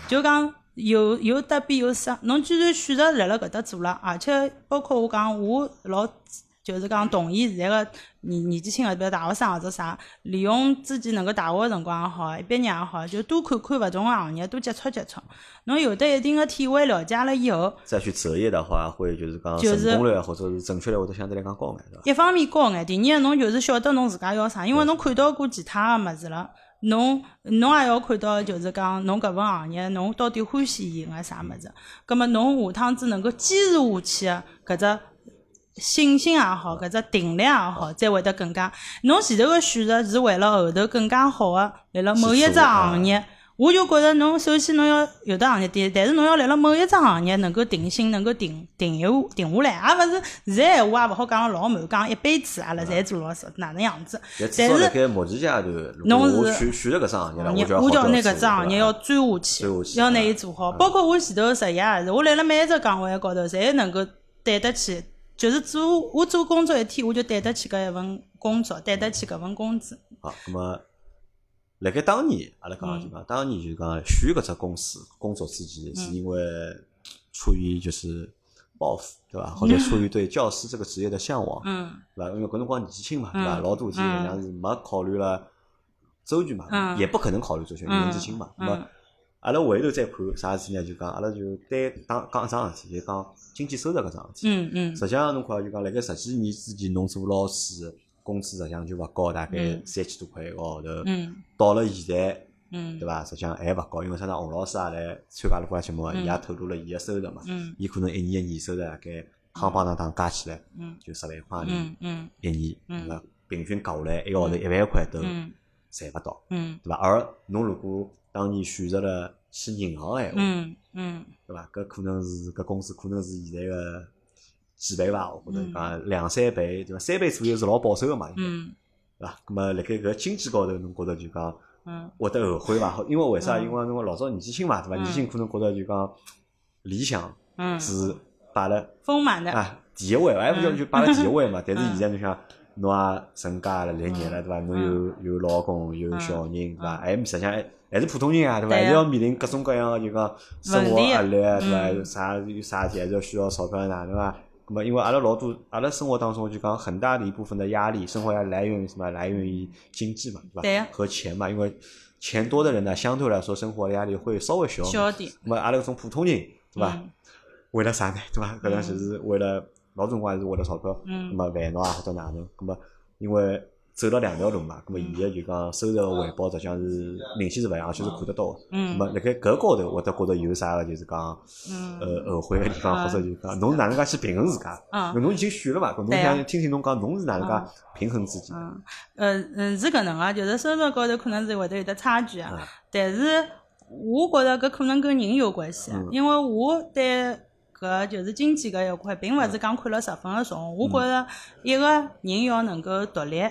就讲。有有得必有失，侬既然选择辣辣搿搭做了，而且包括我讲，我老就是讲同意现在个年年纪轻个，比如大学生或者啥，利用自己能够大学个辰光也好，一毕业也好，就多看看勿同个行业，多接触接触。侬有得一定个体会了解了以后，再去择业的话，会就是讲成功率或者是正确率会得相对来讲高眼？一方面高眼，第二侬就是晓得侬自家要啥，因为侬看到过其他个物事了。侬侬也要看到，就是讲侬搿份行业，侬到底欢喜伊个啥物事？葛末侬下趟子能够坚持下去个搿只信心也好，搿只定力也好，才会得更加。侬前头个选择是为了后头更加好个，辣辣某一只行业。我就觉着侬首先侬要有的行业点，但是侬要来了某一只行业能够定心，能够定定下定下来，也勿是现在闲话也勿好讲老满，讲一辈子阿拉侪做老师哪能样子。但是目前阶段，侬是选选择搿只行业，我叫拿搿只行业要钻下去，要拿伊做好。包括我前头实习也是，我来了每一只岗位高头，侪能够对得起，就是做我做工作一天，我就对得起搿一份工作，对得起搿份工资。好，那么。辣盖当年，阿拉讲就讲，当年就讲选搿只公司工作之前，是因为出于就是抱负，对伐？或者出于对教师这个职业的向往，嗯，对伐？因为搿辰光年纪轻嘛，对伐？老多事体实际上是没考虑了周全嘛，也不可能考虑周全，年纪轻嘛。那么阿拉回头再看啥事体呢？就讲阿拉就单讲讲一桩事体，就讲经济收入搿桩事体。嗯嗯。实际上侬看就讲辣盖十几年之前，侬做老师。工资实际上就勿高，大概三千多块一个号头。到了现在，对伐？实际上还勿高，因为啥呢？洪老师也来参加了搿节目，伊也透露了伊个收入嘛。伊可能一年个年收入大概夯邦当当加起来，就十万块钿一年？平均搞下来一个号头一万块都赚勿到，对伐？而侬如果当年选择了去银行个闲话，对伐？搿可能是搿公司可能是现在个。几倍伐？或者讲两三倍，对伐？三倍左右是老保守个嘛，应该，对伐？咁么辣盖搿经济高头，侬觉着就讲，会得后悔伐？因为为啥？因为侬老早年纪轻嘛，对伐？年纪轻可能觉着就讲理想是摆了丰满的啊第一位，还不叫就摆了第一位嘛。但是现在侬想，侬也成家了立业了，对伐？侬有有老公有小人，对伐？还实际上还还是普通人啊，对伐？还是要面临各种各样个就讲生活压力，对伐？有啥有啥事体还是要需要钞票呐，对伐？那么，因为阿拉老多，阿拉生活当中就讲很大的一部分的压力，生活压力来源于什么？来源于经济嘛，对吧？对呀。和钱嘛，因为钱多的人呢，相对来说生活压力会稍微小。小点。那么阿拉搿种普通人，对吧？为了啥呢？对吧？可能就是为了老总光还是为了钞票，嗯，那么烦恼啊或者哪能？那么因为走了两条路嘛，那么伊个就讲收入回报实际上是明显是勿一样，而且是看得到个。嗯，那么辣盖搿高头，会得觉着有啥个就是讲，呃，后悔个地方，或者就讲 侬哪能介去平衡自家？嗯，侬已经选了嘛，侬想听听侬讲，侬是哪能介平衡自己？嗯，呃嗯，是搿能个，就是收入高头可能是会得有得差距啊，但是我觉着搿可能跟人有关系，因为我对。搿就是经济搿一块，并勿是讲看了十分个重。我觉着一个人要能够独立，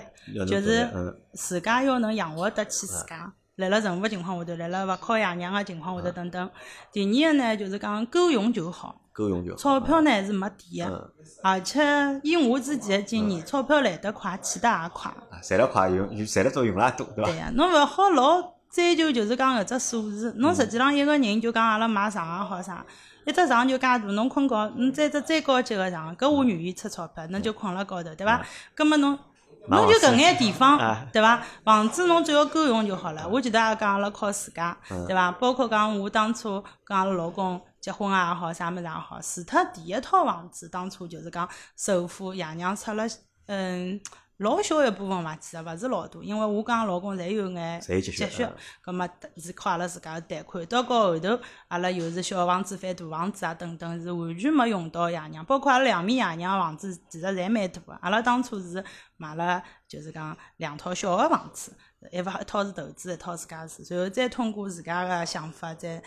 就是自家要能养活得起自家。辣辣任何情况下头，辣辣勿靠爷娘个情况下头等等。第二个呢，就是讲够用就好。够用就好。钞票呢是没底个，而且以我自己个经验，钞票来得快，去得也快。赚得快，用赚得多，用了也多，对伐？对呀，侬勿好老追求，就是讲搿只数字。侬实际上一个人，就讲阿拉买床也好啥。一只床就介大，侬困觉，侬再只再高级个床，搿我愿意出钞票，侬就困辣高头，对伐？葛末侬，侬就搿眼地方，对伐？房子侬只要够用就好了。我记得也讲阿拉靠自家，对伐？包括讲我当初跟阿拉老公结婚也好，啥物事也好，除脱第一套房子，当初就是讲首付爷娘出了，嗯。老小一部分伐，其实勿是老多，因为我跟老公侪有眼积蓄，葛末是靠阿拉自家个贷款。到高后头，阿拉又是小房子翻大房子啊，等等，是完全没用到爷娘。包括阿拉两面爷娘房子，其实侪蛮大个。阿拉当初是买了，就是讲两套小个房子，一房一套是投资，一套自家住，然后再通过自家个想法再。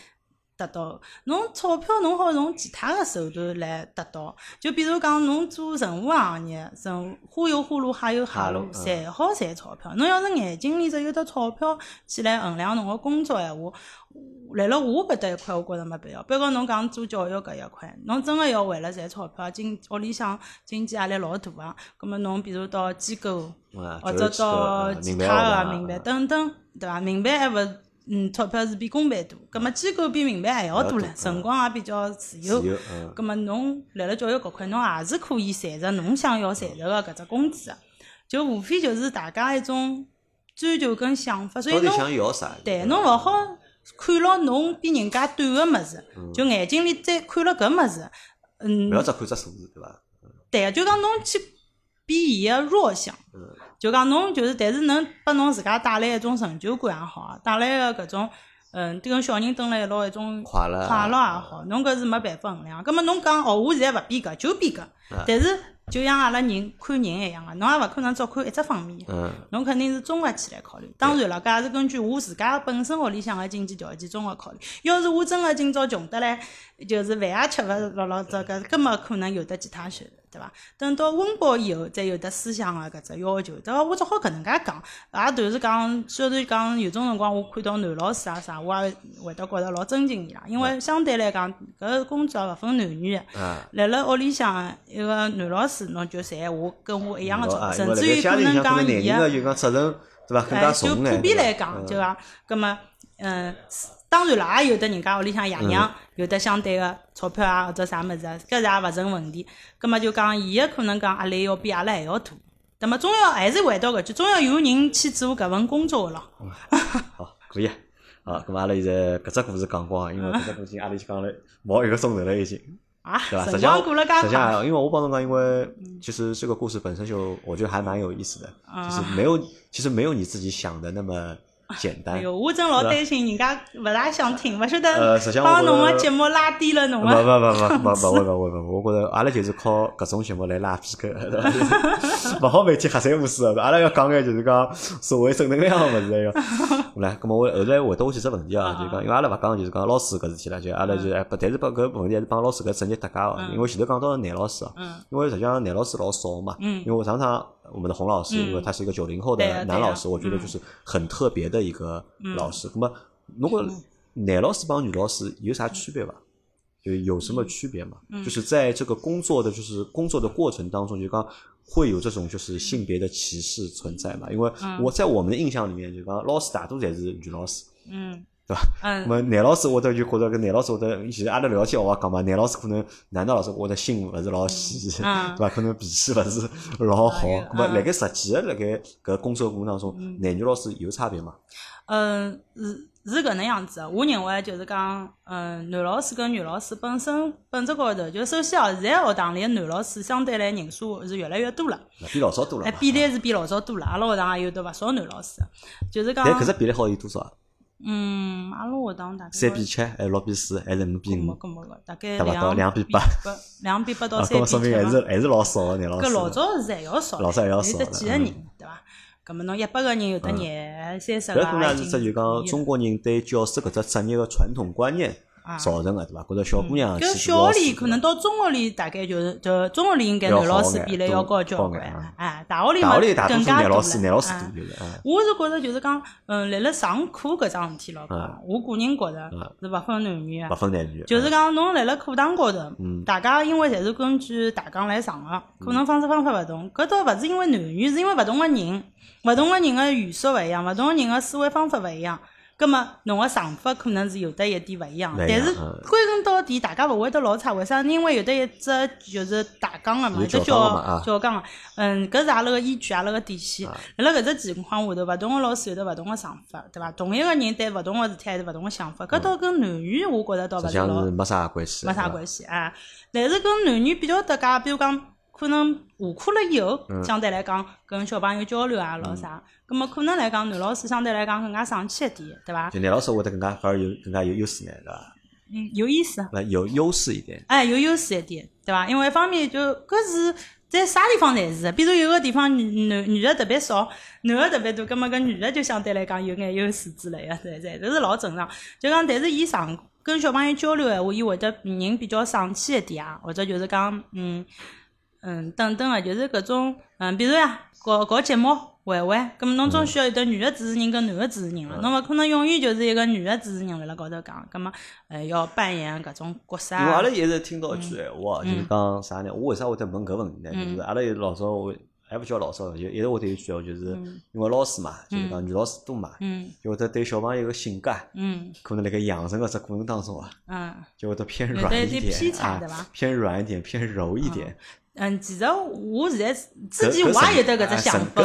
得到，侬钞票侬好用其他个手段来得到，就比如讲侬做任何行业，任花有花路，海有海路，侪好赚钞票。侬要是眼睛里只有得钞票去来衡量侬个工作闲话，来了我搿搭一块，我觉着没必要。比如讲侬讲做教育搿一块，侬真个要为了赚钞票，经屋里向经济压力老大啊。葛末侬比如到机构，或者到其他个民办等等，对伐？民办还勿。嗯，钞票是比公办多，葛末机构比民办还要多唻，辰光也比较自由。葛末侬辣辣教育搿块，侬也是可以赚着侬想要赚着个搿只工资个，就无非就是大家一种追求跟想法。所以侬对侬勿好看牢侬比人家短个物事，就眼睛里再看了搿物事。嗯，勿要只看只数字，对伐？对个，就讲侬去比伊个弱项。就讲侬就是，但是能拨侬自家带来一种成就感也好，带来个搿种，嗯，跟小人蹲辣一道一种快乐快乐也好，侬搿是没办法衡量。葛末侬讲哦，我现在勿变搿，就变搿，但是。就像阿拉人看人一样个，侬也勿可能只看一只方面，侬肯定是综合起来考虑。当然了，搿也是根据我自家本身屋里向个经济条件综合考虑。要是我真个今朝穷得来，就是饭也吃勿落落这个，根本可能有得其他选择，对伐？等到温饱以后，再有得思想个搿只要求，对伐？我只好搿能介讲，也就是讲，虽然讲有种辰光我看到男老师啊啥，我也会得觉着老尊敬伊拉，因为相对来讲，搿工作勿分男女个，辣辣屋里向一个男老师。侬就赚我跟我一样个钞票，甚至于可能讲伊个，哎，就普遍来讲，就讲，葛么，嗯，当然了，也有的人家屋里向爷娘有的相对个钞票啊或者啥物事，搿是也勿成问题。葛么就讲，伊个可能讲压力要比阿拉还要大。那么总要还是回到搿句，总要有人去做搿份工作个咯。好，可以。好，咁阿拉现在搿只故事讲光，因为搿只故事阿拉就讲了毛一个钟头了已经。啊，对吧？实际上，实际上，因为我帮侬讲，因为其实这个故事本身就，我觉得还蛮有意思的，就是没有，其实没有你自己想的那么。简单。哎哟，我真老担心人家勿大想听，勿晓得帮侬个节目拉低了侬个。勿勿勿勿勿勿会勿会勿会，我觉着阿拉就是靠搿种节目来拉 PK，勿 好每天瞎三胡四个，阿拉要讲个就是讲社会正能量个物事个。来，咁么我后来回答我几只问题啊，就讲因为阿拉勿讲就是讲老师搿事体了，就阿拉就哎不，但是把搿问题还是帮老师搿职业搭界个，因为前头讲到男老师啊，因为实际上男老师老少嘛，因为我常常。我们的洪老师，因为他是一个九零后的男老师，我觉得就是很特别的一个老师。那么，如果男老师帮女老师有啥区别吧？就有什么区别嘛？就是在这个工作的就是工作的过程当中，就刚会有这种就是性别的歧视存在嘛？因为我在我们的印象里面，就刚老师大多侪是女老师。嗯，对伐？嗯。么男老师会得就觉着搿男老师会得，其实阿拉聊天话讲嘛，男老师可能男的老师我得心勿是老细，对伐？可能脾气勿是老好。么辣盖实际个辣盖搿工作过程当中，男女老师有差别吗？嗯，是。是搿能样子个，我认为就是讲，嗯，男老师跟女老师本身本质高头，就首先哦，现在学堂里个男老师相对来人数是越来越多了，比老早多了，哎，比例是比老早多了。阿拉学堂也有得勿少男老师，就是讲。但搿只比例好有多少？嗯，阿拉学堂大概三比七，还是六比四，还是五比五？搿么个，大概两两比八，两比八到三比七。说明还是还是老少个男老少。搿老早是还要少，老早还要少，有得几个人，对伐？搿么侬一百个人有得廿三十个搿可能是只就讲中国人对教师搿只职业个传统观念造成个，对伐？觉着小姑娘搿小学里可能到中学里大概就是就中学里应该男老师比例要高交关，哎，大学里嘛更加多了。我是觉着就是讲，嗯，辣辣上课搿桩事体咯，我个人觉着是勿分男女勿分男女。就是讲侬辣辣课堂高头，大家因为侪是根据大纲来上个，可能方式方法勿同，搿倒勿是因为男女，是因为勿同个人。勿同个人个语速勿一样，勿同个人个思维方法勿一样，葛末侬个想法可能是有得一点勿一样。但是归根到底，大家勿会得老差。为啥？因为有得一只就是大纲个嘛，只教教纲个。嗯，搿是阿拉个依据，阿拉个底线。辣辣搿只情况下头，勿同个老师有得勿同个想法，对伐？同一个人对勿同个事体还是勿同个想法。搿倒跟男女，我觉着倒勿是老没啥关系，没啥关系啊。但是跟男女比较搭界，比如讲。可能下课了以后，相对来讲跟小朋友交流啊，咾啥，葛么可能来讲男老师相对来讲更加上气一点，对伐？就男老师会得更加反而有更加有优势呢，对伐？嗯，有意思。有优势一点。哎，有优势一点，对伐？因为一方面就搿是在啥地方侪是，比如有个地方女男女的特别少，男的特别多，葛么搿女的就相对来讲有眼优势之类的，对对，这是老正常。就讲，但是伊上跟小朋友交流闲话，伊会得人比较上气一点啊，或者就是讲，嗯。嗯，等等个，就是搿种，嗯，比如呀，搞搞节目玩玩，葛末侬总需要有得女个主持人跟男个主持人了，侬勿可能永远就是一个女个主持人辣辣高头讲，葛末，呃，要扮演搿种角色。因为阿拉一直听到一句闲话，就是讲啥呢？我为啥会得问搿问题呢？就是阿拉老早会。还勿叫老少，就一直会得有句哦，就是因为老师嘛，就是讲女老师多嘛，就会得对小朋友个性格，可能辣盖养成个只过程当中啊，就会得偏软一点啊，偏软一点，偏柔一点。嗯，其实我现在自己我也有得搿只想法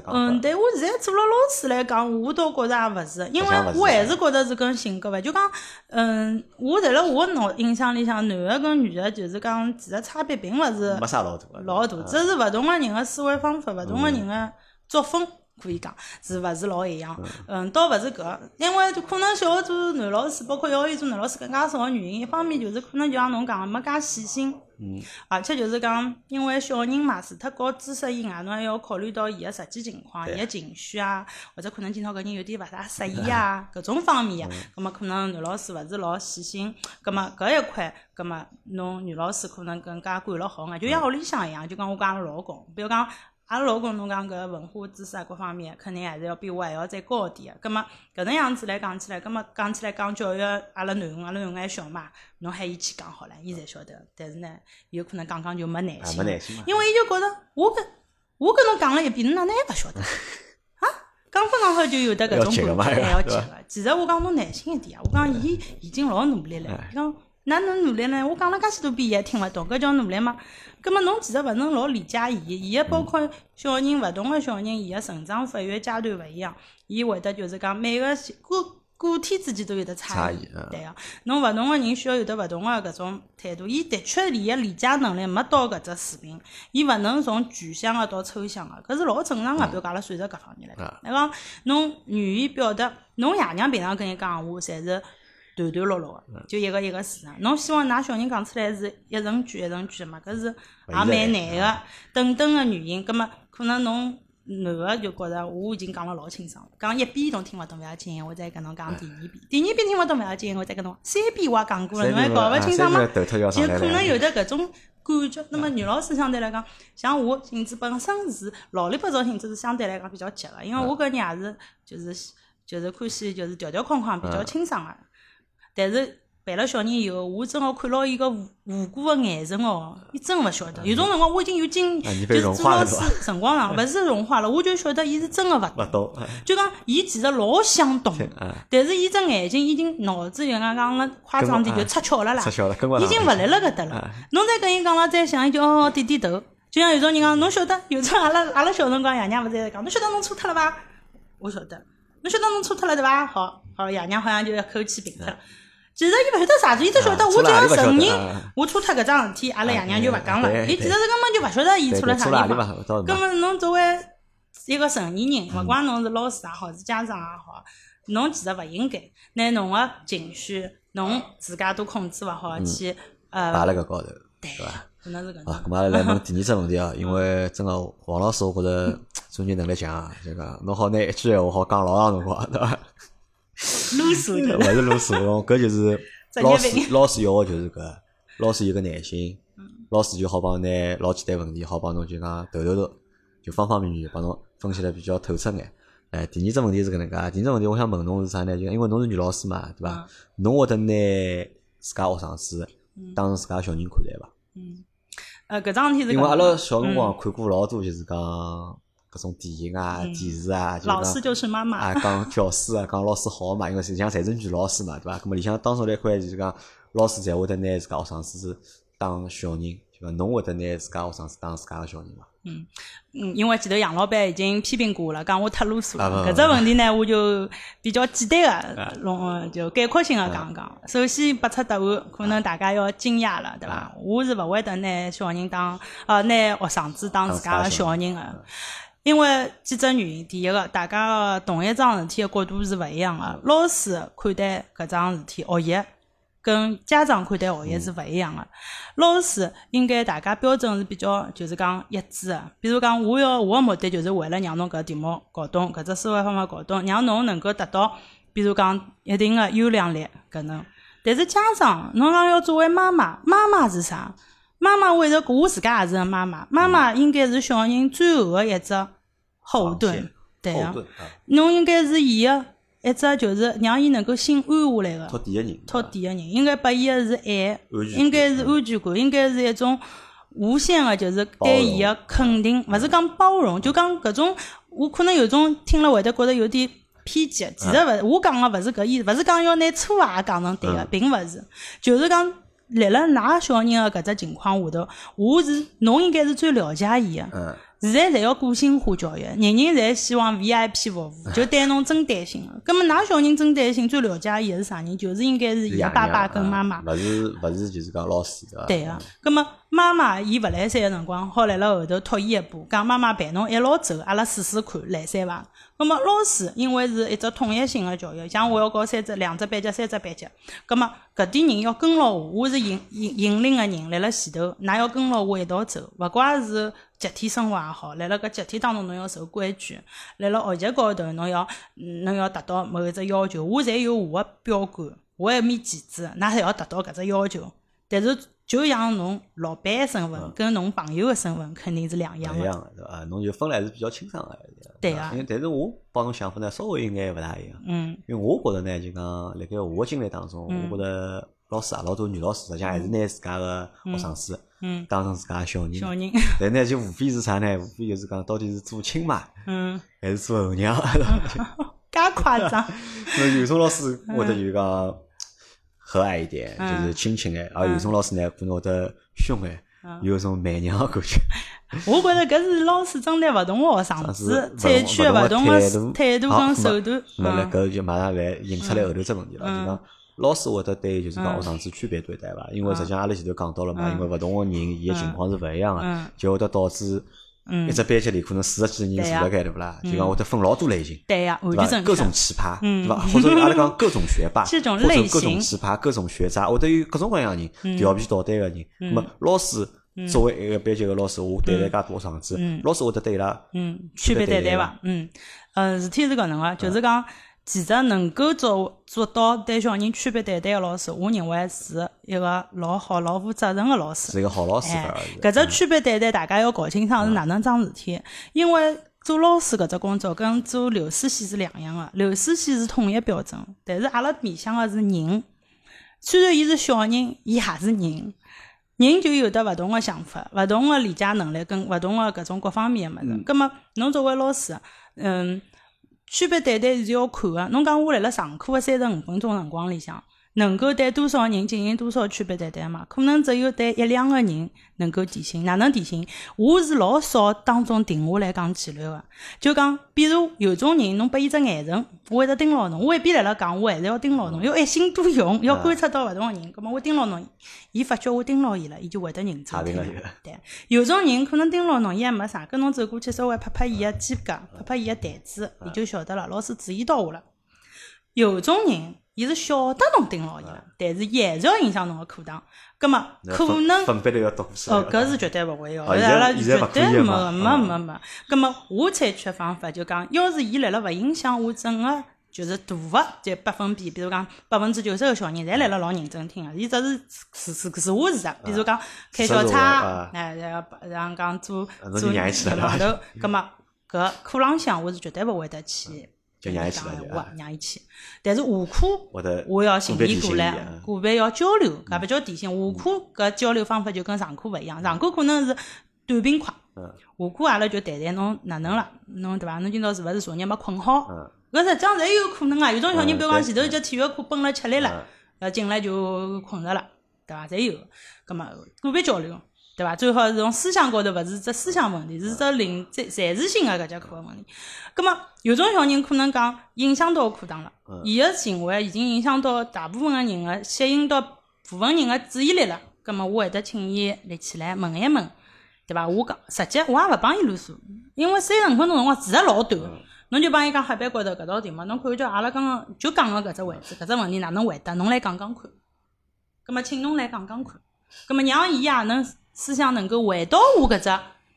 个。嗯，但我现在做了老师来讲，我倒觉着也勿是，因为我还是觉着是跟性格伐。就讲，嗯，我在辣我脑印象里向，男个跟女个就是讲，其实差别并勿是没啥老大，老大，只是勿同个人个思维方法，勿同个人个作风。可以讲，是勿是老一样？嗯，倒勿是搿，因为就可能小学做男老师，包括幼儿园做男老师更加少个原因，一方面就是可能就像侬讲个没介细心，嗯，而且就是讲，因为小人嘛，除脱教知识以外，侬还要考虑到伊个实际情况、伊个情绪啊，或者可能今朝搿人有点勿大适意啊，搿种方面，葛末可能男老师勿是老细心，葛末搿一块，葛末侬女老师可能更加管了好眼，就像屋里向一样，就讲我讲阿拉老公，比如讲。阿拉老公侬讲搿文化知识啊，各方面肯定还是要比我还要再高一点。葛末搿能样子来讲起来，葛末讲起来讲教育，阿拉囡恩阿拉囡恩还小嘛，侬喊伊去讲好了，伊侪晓得。但是呢，有可能讲讲就没耐心，因为伊就觉着我跟我跟侬讲了一遍，侬哪能还勿晓得？啊，讲不讲好就有得搿种感觉，还要急个。其实我讲侬耐心一点啊，我讲伊已经老努力了，讲。哪能努力呢？我讲了介许多遍，伊还听勿懂，搿叫努力吗？葛末侬其实勿能老理解伊，伊个包括小人勿同个小人，伊个成长发育阶段勿一样，伊会得就是讲每个个个体之间都有得差异，对个。侬勿同个人需要有得勿同个搿种态度，伊的确伊个理解能力没到搿只水平，伊勿能从具象个到抽象个，搿是老正常个。比如讲阿拉算术搿方面来讲，侬语言表达，侬爷娘平常跟伊讲话，侪是。段段落落个，就一个一个字啊！侬希望㑚小人讲出来是一层句一成句嘛？搿是也蛮难个。等等个原因，葛末可能侬男个就觉着我已经讲了老清爽了，讲一遍侬听勿懂勿要紧，我再跟侬讲第二遍，第二遍听勿懂勿要紧，我再跟侬三遍我也讲过了，侬还搞勿清爽吗？就可能有的搿种感觉。那么女老师相对来讲，像我性子本身是老里八早性子是相对来讲比较急个，因为我搿人也是就是就是欢喜就是条条框框比较清爽个。但是陪了小人以后，我正好看牢伊个无无辜个眼神哦，伊真勿晓得。有种辰光我已经有经就是做老师辰光长，勿是融化了，我就晓得伊是真个勿懂。就讲伊其实老想懂，但是伊只眼睛已经脑子就讲讲了夸张点就出窍了啦，已经勿辣辣搿搭了。侬再跟伊讲了再想，伊就哦点点头。就像有种人讲，侬晓得，有种阿拉阿拉小辰光爷娘勿是讲，侬晓得侬错脱了伐？我晓得，侬晓得侬错脱了对伐？好，好，爷娘好像就要口气平脱了。其实伊勿晓得啥子，伊只晓得我只要承认我错脱搿桩事体，阿拉爷娘就勿讲了。伊其实是根本就勿晓得伊错了啥地方。根本侬作为一个成年人，勿管侬是老师也好，是家长也好，侬其实勿应该拿侬个情绪，侬自家都控制勿好去呃摆辣搿高头，对伐？啊，咁阿拉来问第二只问题啊，因为真个王老师，我觉着总结能力强，就讲侬好拿一句闲话好讲老长辰光，对伐？啰嗦，勿是啰嗦，搿就是老师老师要个就是搿，老师有个耐心，老师就好帮拿老简单问题，好帮侬就讲头头头，就方方面面帮侬分析的比较透彻眼。哎，第二只问题是搿能介，第二只问题我想问侬是啥呢？就因为侬是女老师嘛，对伐？侬会得拿自家学生子当成自家小人看待伐？嗯。呃，搿桩事体是因为阿拉小辰光看过老多，就是讲搿种电影啊、电视啊，老师就是妈妈啊，讲教师啊，讲老师好嘛，因为实际上侪是女老师嘛，对伐？咾么里向当中来块就是讲老师侪会得拿自家学生子是当小人，就讲侬会得拿自家学生子当自家个小人伐？嗯嗯，因为前头杨老板已经批评过了，讲我太啰嗦了。搿只问题呢，我就比较简单个，弄就概括性个讲讲。首先拨出答案，可能大家要惊讶了，对伐？我是勿会得拿小人当，呃，拿学生子当自家个小人个，因为几只原因。第一个，大家个同一桩事体个角度是勿一样个，老师看待搿桩事体学习。跟家长看待学习是勿一样个。老师应该大家标准是比较，就是讲一致个。比如讲，我要我的目的就是为了让侬搿题目搞懂，搿只思维方法搞懂，让侬能够达到，比如讲一定的优良率搿能。但是家长，侬讲要作为妈妈，妈妈是啥？妈妈为了我自家也是个妈妈，妈妈应该是小人最后个一只后盾，对啊，侬应该是伊个。一只就是让伊能够心安下来个，托底个人，托底个人应该拨伊个是爱，应该是安全感，应该是一种无限个，就是对伊个肯定，勿是讲包容，就讲搿种，我可能有种听了会得觉得有点偏激。其实勿，我讲个勿是搿意思，勿是讲要拿错也讲成对个，并勿是，就是讲立辣㑚小人个搿只情况下头，我是侬应该是最了解伊个。现在侪要个性化教育，人人侪希望 VIP 服务，就对侬真担心个。咁么㑚小人真担心，最了解伊是啥人？就是应该是伊个爸爸跟妈妈。勿是勿是，就是讲老师对伐？对个。葛末妈妈伊勿来三个辰光，好辣辣后头托伊一把，讲妈妈陪侬一道走，阿拉试试看来三伐？葛末老师因为是一只统一性个教育，像我要教三只、两只班级、三只班级，葛末搿点人要跟牢我，我是引引引领个人，辣辣前头，㑚要跟牢我一道走，勿怪是。集体生活也好，辣辣搿集体当中，侬要受规矩；辣辣学习高头，侬要侬要达到某一只要求。我侪有我个标杆，我一面旗帜，㑚侪要达到搿只要求。但是，就像侬老板个身份跟侬朋友个身份肯定是两样个。两样个，对伐？侬就分来是比较清爽个。对个。因为，但是我帮侬想法呢，稍微应该勿大一样。嗯。因为我觉着呢，就讲辣盖我个经历当中，我觉着老师啊，老多女老师实际上还是拿自家个学生子。嗯，当成自家小人，小人，但呢就无非是啥呢？无非就是讲到底是做亲妈，嗯，还是做后娘？介夸张？那有种老师会得就讲和蔼一点，就是亲亲哎；而有种老师呢，可能会得凶哎，有种媚娘感觉。我觉着搿是老师针对勿同学生子采取勿同的态度跟手段。那搿就马上来引出来后头只问题了，就讲。老师会得对就是讲学生子区别对待伐？因为实际上阿拉前头讲到了嘛，因为勿同个人伊个情况是勿一样个，就会得导致一只班级里可能四十几个人坐辣盖对勿啦？就讲会得分老多类型，对呀，对伐？各种奇葩，对伐？或者阿拉讲各种学霸，或者各种奇葩、各种学渣，会得有各种各样人调皮捣蛋个人。那么老师作为一个班级个老师，我对待介多学生子，老师会得对伊拉区别对待伐？嗯，呃，事体是搿能个，就是讲。其实能够做做到对小人区别对待个老师，我认为是一个老好、老负责任个老师。是一个好老师。搿只区别对待，大家要搞清爽是哪能桩事体。因为做老师搿只工作跟做流水线是两样个，流水线是统一标准，但是阿拉面向的是人。虽然伊是小人，伊也是人，人就有得勿同的想法、勿同的理解能力跟勿同的搿种各方面的物事。葛末侬作为老师，嗯，区别对待是要看个。侬讲我辣辣上课个三十五分钟辰光里向。能够对多少人进行多少区别对待嘛？可能只有对一两个人能够提醒。哪能提醒？我是老少当中停下来讲纪律个。就讲，比如有种人，侬拨伊只眼神，我会得盯牢侬。我一边辣辣讲，我还是要盯牢侬，要一心多用，要观察到勿同个人。葛末我盯牢侬，伊发觉我盯牢伊了，伊就会得认真听。对，有种人可能盯牢侬，伊还没啥，跟侬走过去稍微拍拍伊个肩胛，拍拍伊个台子，伊就晓得了，老师注意到我了。有种人。伊是晓得侬盯牢伊了，但是还是要影响侬个课堂。葛末可能分别要读哦，搿是绝对勿会个，阿拉绝对没没没没。葛末我采取个方法就讲，要是伊辣辣勿影响我整个就是大个就百分比，比如讲百分之九十个小人侪辣辣老认真听个，伊只是是是实话事实。比如讲开小差，哎，然后让讲做做老头，葛末搿课浪向我是绝对勿会得去。就让伊去了，让伊去。但是下课，我要寻伊过来，个别要交流，搿不叫提醒。下课搿交流方法就跟上课勿一样，上课可能是短平快，下课阿拉就谈谈侬哪能了，侬对伐？侬今朝是勿是昨日没困好？搿实际上侪有可能啊。有种小人，比如讲前头一节体育课奔了吃力了，呃，进来就困着了，对伐？侪有。葛末个别交流。对伐？最好是从思想高头，勿是只思想问题，是只零在暂时性个搿节课个问题。葛末有种小人可能讲影响到课堂了，伊个行为已经影响到大部分个人个，吸引到部分人个注意力了。葛末我会得请伊立起来问一问，对伐？我讲实际我也勿帮伊啰嗦，因为三十五分钟辰光其实老短。侬就帮伊讲黑板高头搿道题目，侬看叫阿拉刚刚就讲个搿只位置，搿只问题哪能回答？侬来讲讲看。葛末请侬来讲讲看。葛末让伊也能。思想能够回到我搿只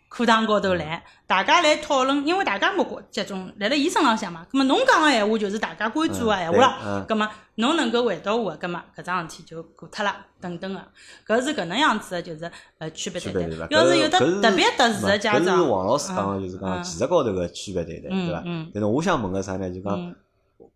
课堂高头来，大家来讨论，因为大家目光集中辣辣伊身浪向嘛。葛末侬讲个闲话就是大家关注个闲话了。葛末侬能够回到我，葛末搿桩事体就过脱了。等等个，搿是搿能样子个，就是呃区别对待。要是有的特别特殊个家长，搿是王老师讲个，就是讲技术高头个区别对待，对伐？但是我想问个啥呢？就讲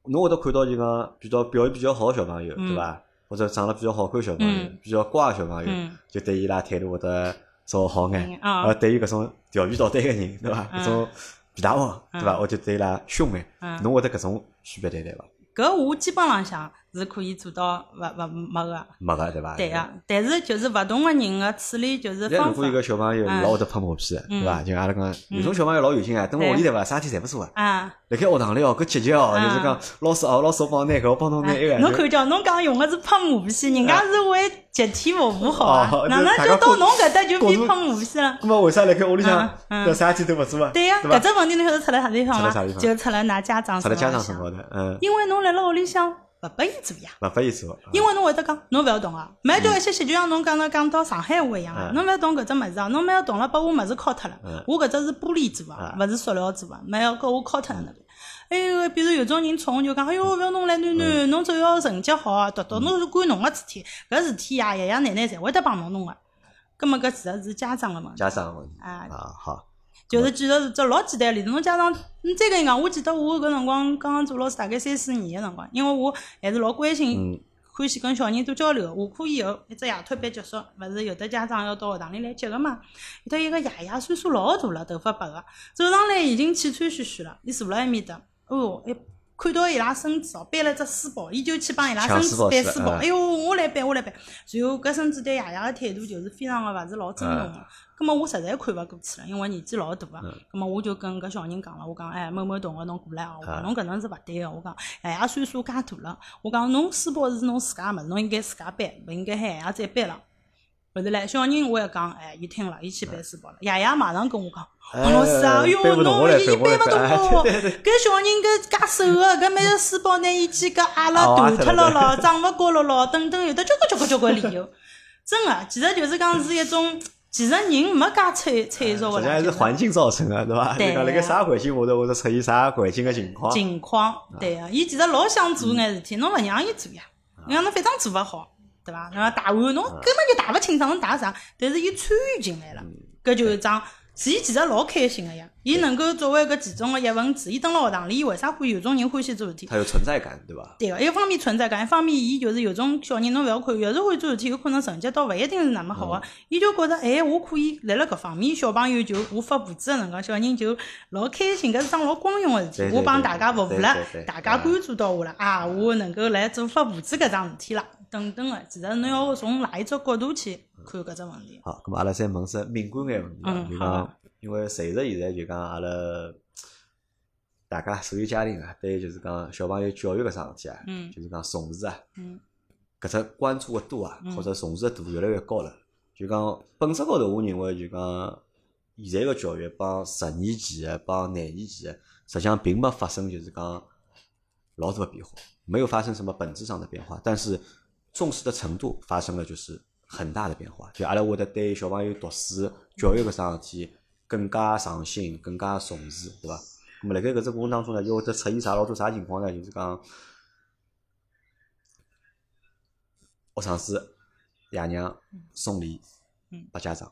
侬会得看到就讲比较表现比较好个小朋友，对伐？或者长得比较好看小朋友，比较乖小朋友，就对伊拉态度会得稍好眼。而，对于搿种调皮捣蛋个人，对伐？搿种皮大王，对伐？我就对伊拉凶眼。侬会得搿种区别对待伐？搿我基本浪向。是可以做到勿勿没个，没个对伐？对个，但是就是勿同个人个处理就是方法。如果一个小朋友老会得拍马屁，对伐？就阿拉讲，有种小朋友老有劲啊，等屋里对伐？啥事体侪勿做啊。辣盖学堂里哦，搿积极哦，就是讲老师哦，老师我帮拿搿，我帮侬拿一个。侬看叫侬讲用个是拍马屁，人家是为集体服务好啊，哪能就到侬搿搭就变拍马屁了？咾么为啥辣盖屋里向搿啥事体都勿做啊？对呀，搿只问题侬晓得出辣啥地方伐？就出辣㑚家长出来家长身高头，嗯。因为侬辣辣屋里向。勿拨伊做呀，勿拨伊做，因为侬会得讲，侬勿要动啊，蛮叫一些习，就像侬刚刚讲到上海话一样啊，侬勿要动搿只物事啊，侬蛮要动了，把我物事敲脱了，我搿只是玻璃做啊，勿是塑料做啊，蛮要告我敲脱了那边。还有，比如有种人宠就讲，哎哟，勿要弄来囡囡，侬只要成绩好啊，读读，侬是管侬个事体，搿事体呀，爷爷奶奶侪会得帮侬弄个。葛末搿其实是家长个问题，家长个问题。啊，好。就是其实是只老简单例子，侬家长，你再跟伊讲，我记得我搿辰光刚刚做老师，大概三四年个辰光，因为我还是老关心、欢喜跟小人多交流。下课以后，一只夜托班结束，勿是有的家长要到学堂里来接个嘛？有得一个爷爷岁数老大了，头发白个，走上来已经气喘吁吁了，伊坐辣埃面搭，哦，一看到伊拉孙子哦，背了只书包，伊就去帮伊拉孙子背书包。哎哟，我来背，我来背。然后搿孙子对爷爷个态度就是非常个勿是老尊重个。葛末我实在看勿过去了，因为年纪老大个。葛末我就跟搿小人讲了，我讲，哎，某某同学侬过来哦，我讲侬搿能是勿对个，我讲爷爷岁数介大了，我讲侬书包是侬自家个物事，侬应该自家背，勿应该喊爷爷再背了。勿是唻，小人我一讲，哎，伊听了，伊去背书包了。爷爷马上跟我讲，王老师啊，哎哟，侬伊背勿动哦，搿小人搿介瘦个，搿每个书包拿伊去搿压了断脱了咯，长勿高了咯，等等，有得交关交关交关理由。真个，其实就是讲是一种。其实人没介脆脆弱个，实际上是环境造成的，对伐？对。辣盖啥环境下头，或者出现啥环境个情况？情况，对个。伊其实老想做眼事体，侬勿让伊做呀。你讲侬反正做勿好，对伐？那大碗侬根本就打勿清爽，侬打啥？但是伊参与进来了，搿就是桩，伊其实老开心个呀。伊能够作为一个其中个一份子，伊蹲辣学堂里，伊为啥会有种人欢喜做事体？他有存在感，对伐？对个，一方面存在感，一方面伊就是有种小人，侬勿要看，越是会做事体，有可能成绩倒勿一定是那么好个。伊就觉着，哎，我可以辣辣搿方面，小朋友就我发布子个辰光，小人就老开心，搿是桩老光荣个事体。我帮大家服务了，大家关注到我了啊，我能够来做发布子搿桩事体了，等等个。其实侬要从哪一只角度去看搿只问题？好，咁阿拉再问只敏感眼问题，就讲。因为随着现在就讲阿拉大家所有家庭啊，对就是讲小朋友教育搿桩事体啊，就是讲重视啊，搿只关注个度啊，或者重视个度越来越高了。就讲本质高头，我认为就讲现在个教育帮十年前个帮廿年前个，实际上并没发生就是讲老大个变化，没有发生什么本质上的变化，但是重视的程度发生了就是很大的变化。就阿拉会得对小朋友读书教育搿桩事体。更加上心，更加重视，对伐？咁么辣盖搿只过程当中呢，又会得出现啥老多啥情况呢？就是讲学生子爷娘送礼拨家长，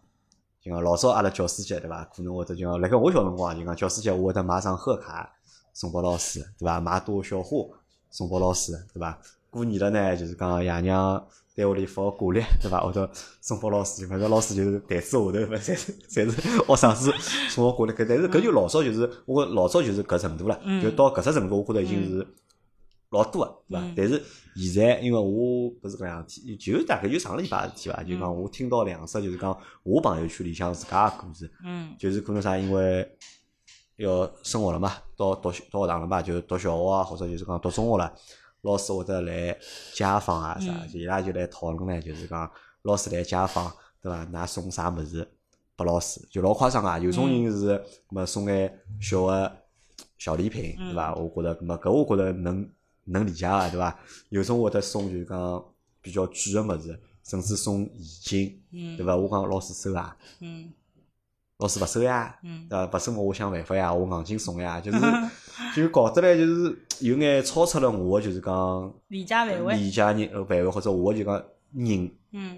就讲老早阿拉教师节对伐？可能会得就讲辣盖我小辰光就讲教师节我会得买张贺卡送拨老师，对伐？买朵小花送拨老师，对伐？过年了呢，就是讲爷娘。单位里发个挂历，对伐？或者送拨老师，反正老师就是台子下头，侪是侪是学生子送个挂历。搿但是搿就老早就是我老早就是搿程度了，就到搿只程度，我觉着已经是老多个，对伐？但是现在，因为我勿是搿样体，就大概就上个礼拜事体伐？就讲我听到两只，就是讲我朋友圈里向自家个故事，嗯，就是可能啥，因为要升学了嘛，到读到学堂了嘛，就读小学啊，或者就是讲读中学了。老师会得来家访啊啥，伊拉就来讨论呢，就是讲老师来家访，对伐？㑚送啥物事拨老师？就老夸张啊！有种人是，么送眼小个小礼品，对伐？我觉着，么搿我觉着能能理解个，对伐？有种会得送就讲比较贵个物事，甚至送现金，对伐？我讲老师收啊。老师勿收呀，呃，勿收我想办法呀，我硬劲送呀，就是就搞得来就是有眼超出了我就是讲理解范围，理解人范围或者我就讲认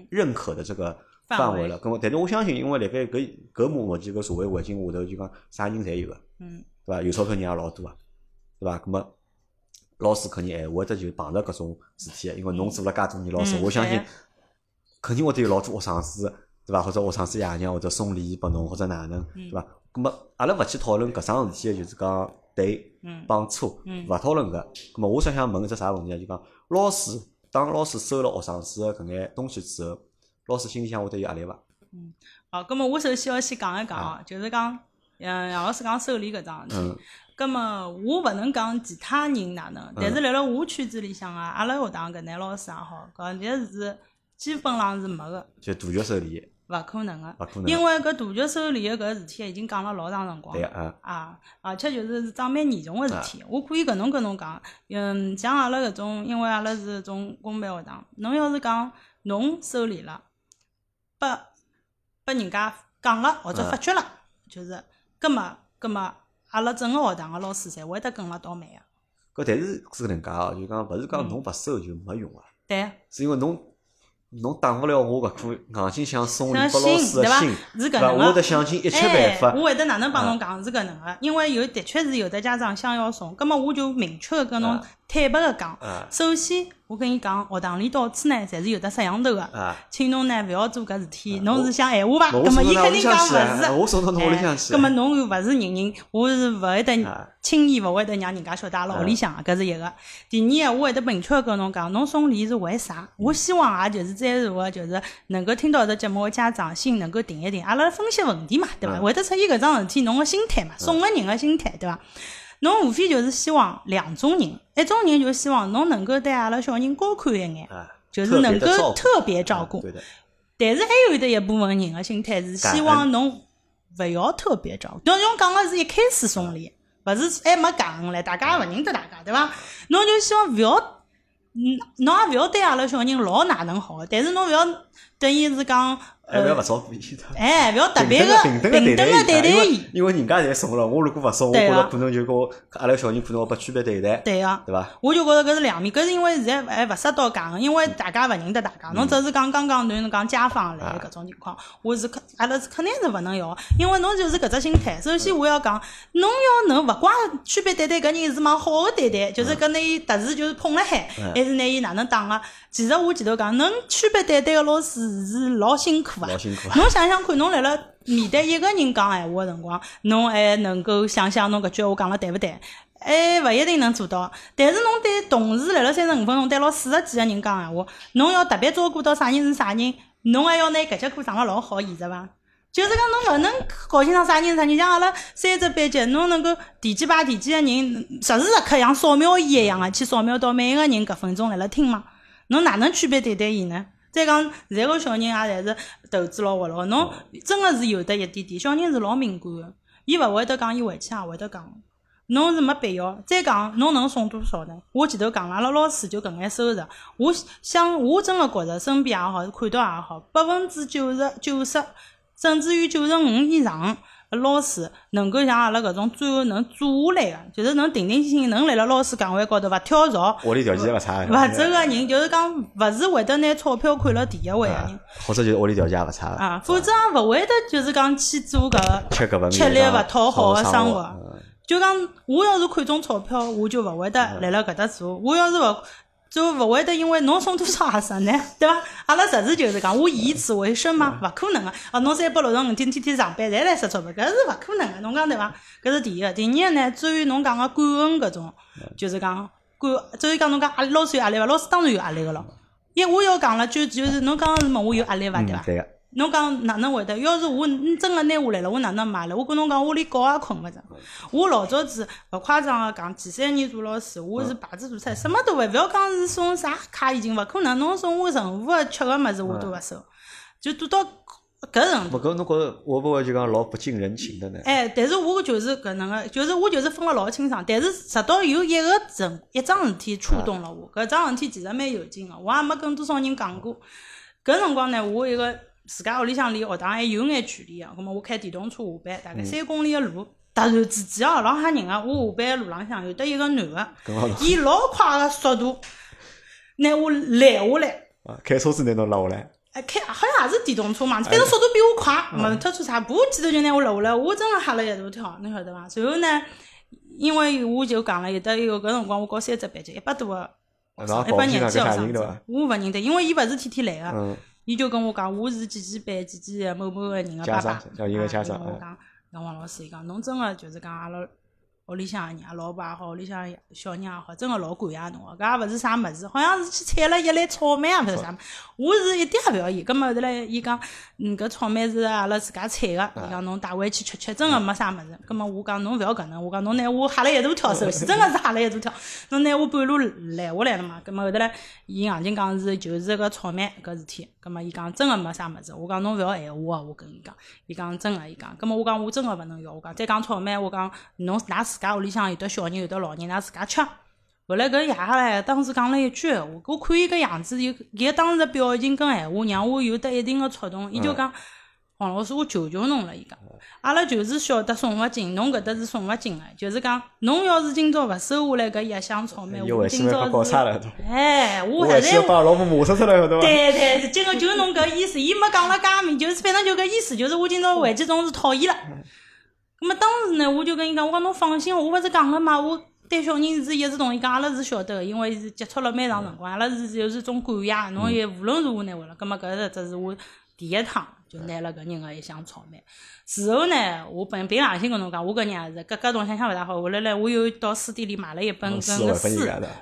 认可的这个范围了。咁，但是我相信，因为辣盖搿搿目前个社会环境下头，就讲啥人侪有个，对伐？有钞票人也老多啊，对伐？咁么老师肯定还会得就碰着搿种事体因为侬做了介多年老师，我相信肯定会得有老多学生子。对伐？或者学生子爷娘或者送礼拨侬，或者哪能，对伐？咁么阿拉勿去讨论搿桩事体，就是讲对帮错，勿讨论搿。咁么我想想问一只啥问题啊？就讲老师当老师收了学生子个搿眼东西之后，老师心里向会得有压力伐？嗯，好，咁么我首先要先讲一讲哦，就是讲，嗯，杨老师讲收礼搿桩事体，咁么我勿能讲其他人哪能，但是辣辣我圈子里向啊，阿拉学堂搿眼老师也好，搿件事基本上是没个，就大局收礼。勿可能个，因为搿大局收礼个搿事体已经讲了老长辰光了，啊，而且就是是桩蛮严重个事体。我可以搿能跟侬讲，嗯，像阿拉搿种，因为阿拉是种公办学堂，侬要是讲侬收礼了，拨拨人家讲了或者发觉了，就是，葛末葛末阿拉整个学堂个老师侪会得跟了倒霉个。搿但是是搿能介哦，就讲勿是讲侬勿收就没用啊。对。是因为侬。侬打勿了我搿颗硬劲想送礼拨老师的心，对伐？我会得想尽一切办法。我会得哪能帮侬讲是搿能个，因为有的确是有的家长想要送，葛末我就明确个跟侬坦白个讲，首先。我跟你讲，学堂里到处呢，侪是有得摄像头个，请侬呢勿要做搿事体。侬是想闲话伐？葛末伊肯定讲勿是。我送到侬屋里向去。葛末侬又勿是人人，我是勿会得轻易勿会得让人家晓得阿拉屋里向搿是一个。第二，我会得明确跟侬讲，侬送礼是为啥？我希望也就是在座个就是能够听到这节目个家长心能够定一定，阿拉分析问题嘛，对伐？会得出现搿桩事体，侬个心态嘛，送个人个心态，对伐？侬无非就是希望两种人，一种人就希望侬能够对阿拉小人高看一眼，就是能够特别照顾。但是还有的一部分人的心态是希望侬勿要特别照顾。侬用讲的是一开始送礼，勿是还没感恩嘞，大家也勿认得大家，对伐？侬就希望勿要，嗯，侬也勿要对阿拉小人老哪能好，但是侬勿要。等于是讲。还勿要勿照顾伊的，哎，勿要特别个平等个对待伊，因为人家侪送了，我如果勿送，我觉着可能就跟阿拉小人可能会被区别对待，对个，对伐？我就觉着搿是两面，搿是因为现在还勿适当讲，因为大家勿认得大家，侬只是讲刚刚侬讲家访来搿种情况，我是肯阿拉是肯定是勿能要，因为侬就是搿只心态。首先我要讲，侬要能勿光区别对待搿人是往好个对待，就是搿拿伊特殊就是捧辣海，还是拿伊哪能打个？其实我前头讲，能区别对待个老师是老辛苦啊。老辛苦。侬想想看，侬辣辣面对一个人讲闲话个辰光，侬还能够想想侬搿句话讲了对勿对？还勿一定能做到。但是侬对同时辣辣三十五分钟对牢四十几个人讲闲话，侬要特别照顾到啥人是啥人，侬还要拿搿节课上了老好，现实伐？就是讲侬勿能搞清爽啥人是啥人，像阿拉三只班级，侬能够第几排第几个人，时时刻刻像扫描仪一样个去扫描到每一个人搿分钟辣辣听吗？侬哪能区别对待伊呢？再讲现在个小人也侪是投资老活络，侬真个是有得一点点，小人是老敏感个，伊勿会得讲，伊回去也会得讲。侬是没必要。再讲侬能送多少呢？我前头讲了，阿拉老师就搿眼收入，我想我真个觉着身边也好，看到也好，百分之九十九十，甚至于九十五以上。老师能够像阿拉搿种最后能做下来个，就是能定定心心能辣辣老师岗位高头勿跳槽，屋里条件勿差，勿走个人，就是讲勿是会得拿钞票看了第一位个人，或者就是屋里条件也勿差。啊，否则也勿会得就是讲去做搿吃搿份吃力勿讨好个生活。就讲我要是看中钞票，我就勿会得辣辣搿搭做。我要是勿就勿会得，因为侬送多少合适呢？对伐？阿拉实事求是讲，我以此为生吗？勿可能个。啊，侬三百六十五天天天上班，侪来收钞票，搿是勿可能个。侬讲对伐？搿是第一个。第二个呢，至于侬讲个感恩搿种，就是讲感，至于讲侬讲阿老师有压力伐？老师当然有压力个咯。因我要讲了，就就是侬刚刚是问我有压力伐？对伐？对个。侬讲哪能会得？要是我真个拿下来了，我哪能买了？我跟侬讲，我连觉也困勿着。我老早子勿夸张个讲，前三年做老师，我是排子做出来，什么都勿，勿要讲是送啥卡已经勿可能。侬送我任何个吃个物事，我都勿收，就做到搿程度。勿过侬觉着会勿会就讲老不近人情的呢？哎，但是我就是搿能个，就是我就是分了老清爽。但是直到有一个人一桩事体触动了我，搿桩事体其实蛮有劲个，我也没跟多少人讲过。搿辰光呢，我一个。自家屋里向离学堂还有眼距离个，葛末我开电动车下班，大概三公里个路，突然之间哦，老吓人个，我下班个路浪向有得一个男个，伊老快个速度拿我拦下来。啊，开车子拿侬拉下来？哎，开好像也是电动车嘛，反正速度比我快，没特出啥，步几头就拿我拦下来，我真个吓了一大跳，侬晓得伐？随后呢，因为我就讲了，有得一个搿辰光我教三只班级，一百多个一百廿几学生，我勿认得，因为伊勿是天天来个。伊就跟我讲，我是几几班几几某某个人的爸爸。叫一个家长。我讲，跟王老师伊讲，侬真个就是讲阿拉。屋里向个人，老婆也好，屋里向小人也好，真个老感谢侬个，搿也勿是啥物事，好像是去采了一篮草莓啊，勿是啥物事，我是一点也勿要伊。搿么后头来，伊讲，嗯，搿草莓是阿拉自家采个，伊讲侬带回去吃吃，真个没啥物事。搿么我讲侬勿要搿能，我讲侬拿我吓了一大跳，首先 真个是吓了一大跳。侬拿我半路拦下来了嘛？搿么后头来，伊硬劲讲是就是搿草莓搿事体。搿么伊讲真个没啥物事。我讲侬勿要闲话我跟伊讲。伊讲真个，伊讲。搿么我讲我真个勿能要。我讲再讲草莓，我讲侬㑚。自家屋里向有的小人，有的老人，㑚自家吃。后来搿爷唻，当时讲了一句闲话，我看伊搿样子，有伊当时表情跟闲话，让我有得一定的触动。伊就讲：“黄老师，我求求侬了。”伊讲：“阿拉就是晓得送勿进，侬搿搭是送勿进的，就是讲侬要是今朝勿收下来搿一箱草莓，我今朝是……哎，我还在把老婆骂出出来，对伐？对对，今个就侬搿意思，伊没讲了介明，就是反正就搿意思，就是我今朝回去总是讨厌了。”那么当时呢，我就跟伊讲，我讲侬放心，我勿是讲了嘛，我对小人是一直同仁，讲阿拉是晓得个，因为是接触了蛮长辰光，阿拉是就是种感谢，侬也无论如何拿回来，咁么搿只是我第一趟。就拿了搿人个一箱草莓，事后呢，我凭凭良心跟侬讲，我搿人也是，搿搿动向向勿大好。后来来，我又到书店里买了一本搿个书，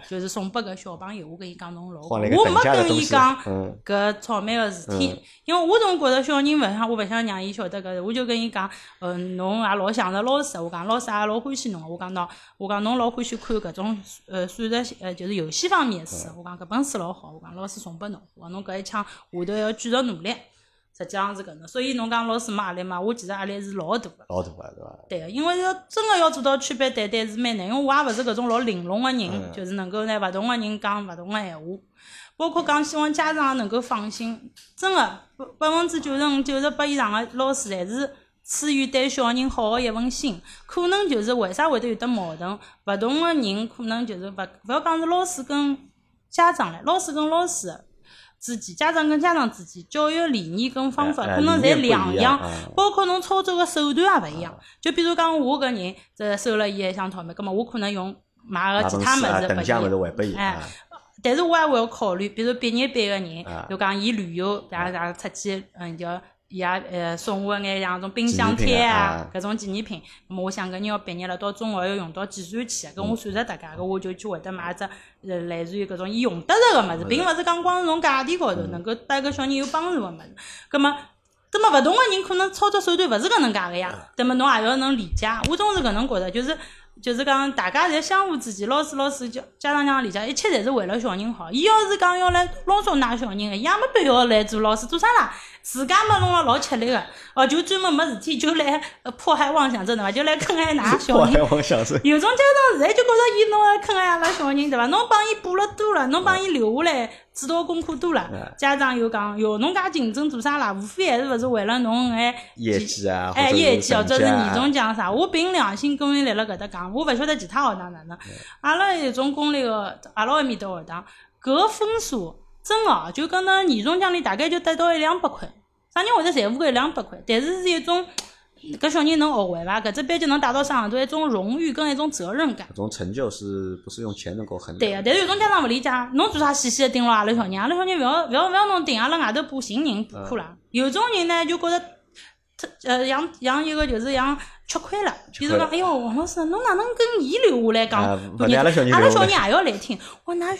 就是送拨搿小朋友。我跟伊讲侬老，我没跟伊讲搿草莓个事体，因为我总觉着小人勿想，我勿想让伊晓得搿，我就跟伊讲，嗯，侬也老想着老师，我讲老师也老欢喜侬，我讲喏，我讲侬老欢喜看搿种呃算术呃就是游戏方面个书，我讲搿本书老好，我讲老师送拨侬，我讲侬搿一腔下头要继续努力。实际上是搿能，所以侬讲老师没压力嘛？我其实压力是老大个。老大个，对伐？对个，因为要真个要做到区别对待是蛮难，因为我也勿是搿种老玲珑个人，就是能够拿勿同个人讲勿同个闲话。包括讲希望家长能够放心，真个百分之九十五、九十八以上个老师侪是出于对小人好个一份心。可能就是为啥会得有得矛盾？勿同个人可能就是勿勿要讲是老师跟家长唻，老师跟老师之间，家长跟家长之间，教育理念跟方法可能侪两样，包括侬操作个手段也勿一样。就比如讲我搿人这收了伊一箱钞票，葛末我可能用买个其他物事拨伊，哎。但是我也会要考虑，比如毕业班个人，就讲伊旅游，然后出去，嗯，就伊也呃送我眼像种冰箱贴啊，搿种纪念品。咾么我想搿人要毕业了，到中学要用到计算器，搿我算着大家，搿我就去会得买只呃类似于搿种伊用得着个物事，并勿是讲光是从价钿高头能够对个小人有帮助个物事。葛么，葛么勿同个人可能操作手段勿是搿能介个呀，葛么侬也要能理解。我总是搿能觉着，就是。就是讲，大家侪相互之间，老师、老师家家长讲理解，一切侪是为了小人好。伊要是讲要来弄少拿小人个，伊也没必要来做老师做啥啦？自家么弄了老吃力个，哦，就专门没事体就来迫害妄想症对伐？就来坑害㑚 小人。有种家长现在就觉着伊弄来坑害阿拉小人对伐？侬帮伊补了多了，侬帮伊留下来。指导功课多了，家长又讲哟，侬介竞争做啥啦？无非还是勿是为了侬哎业绩啊，哎业绩或者是年终奖啥？我凭良心跟伊辣辣搿搭讲，我勿晓得其他学堂哪能。阿拉有种公立个，阿拉埃面搭学堂，搿分数真哦，就讲那年终奖励大概就得到一两百块，啥人会得在乎个一两百块？但是是一种。搿小人能学会伐？搿只班级能达到啥程度？一种荣誉跟一种责任感。搿种成就是不是用钱能够衡量。对个，但是有种家长勿理解，侬做啥细细的盯牢阿拉小人？阿拉小人勿要勿要勿要侬盯，阿拉外头补寻人补课啦。有种人呢就觉着，特呃像像一个就是像。吃亏了，比如讲，哎哟，王老师，侬哪能跟伊留下来讲？阿拉小人也要来听。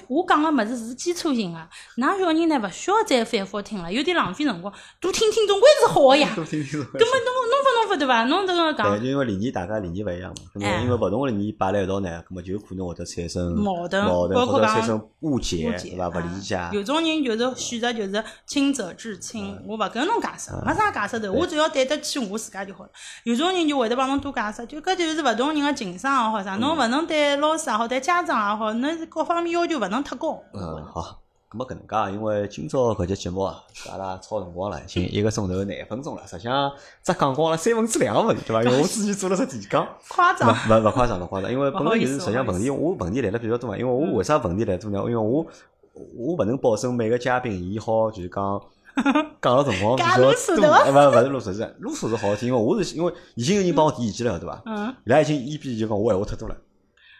我讲个物事是基础性个，那小人呢勿需要再反复听了，有点浪费辰光。多听听总归是好个呀。多听听。根本侬侬发侬发对伐？侬这个讲。对，因为理念大家理念勿一样嘛。因为勿同个理念摆辣一道呢，葛末就可能会得产生矛盾，矛盾或者产生误解，对伐？勿理解。有种人就是选择就是亲者至亲，我勿跟侬解释，没啥解释头，我只要对得起我自家就好了。有种人就会得帮侬多解释，就。搿就是勿同人个情商也好啥，侬勿能对老师也好，对家长也好，侬各方面要求勿能太高。嗯，好，咁么搿能介，因为今朝搿节节目啊，阿拉超辰光了，已经一个钟头廿分钟了，实际上只讲光了三分之两个问题，对伐？因为我之前做了只提纲，夸张，勿勿夸张勿夸张，因为本来就是实际上问题，我问题来了比较多嘛，因为我为啥问题来多呢？因为我我勿能保证每个嘉宾伊好就是讲。讲个辰光比较多，勿勿是啰嗦是啰嗦是好听，因为我是因为已经有人帮我提意见了，对伐？嗯。伊拉已经一比就讲我闲话太多了，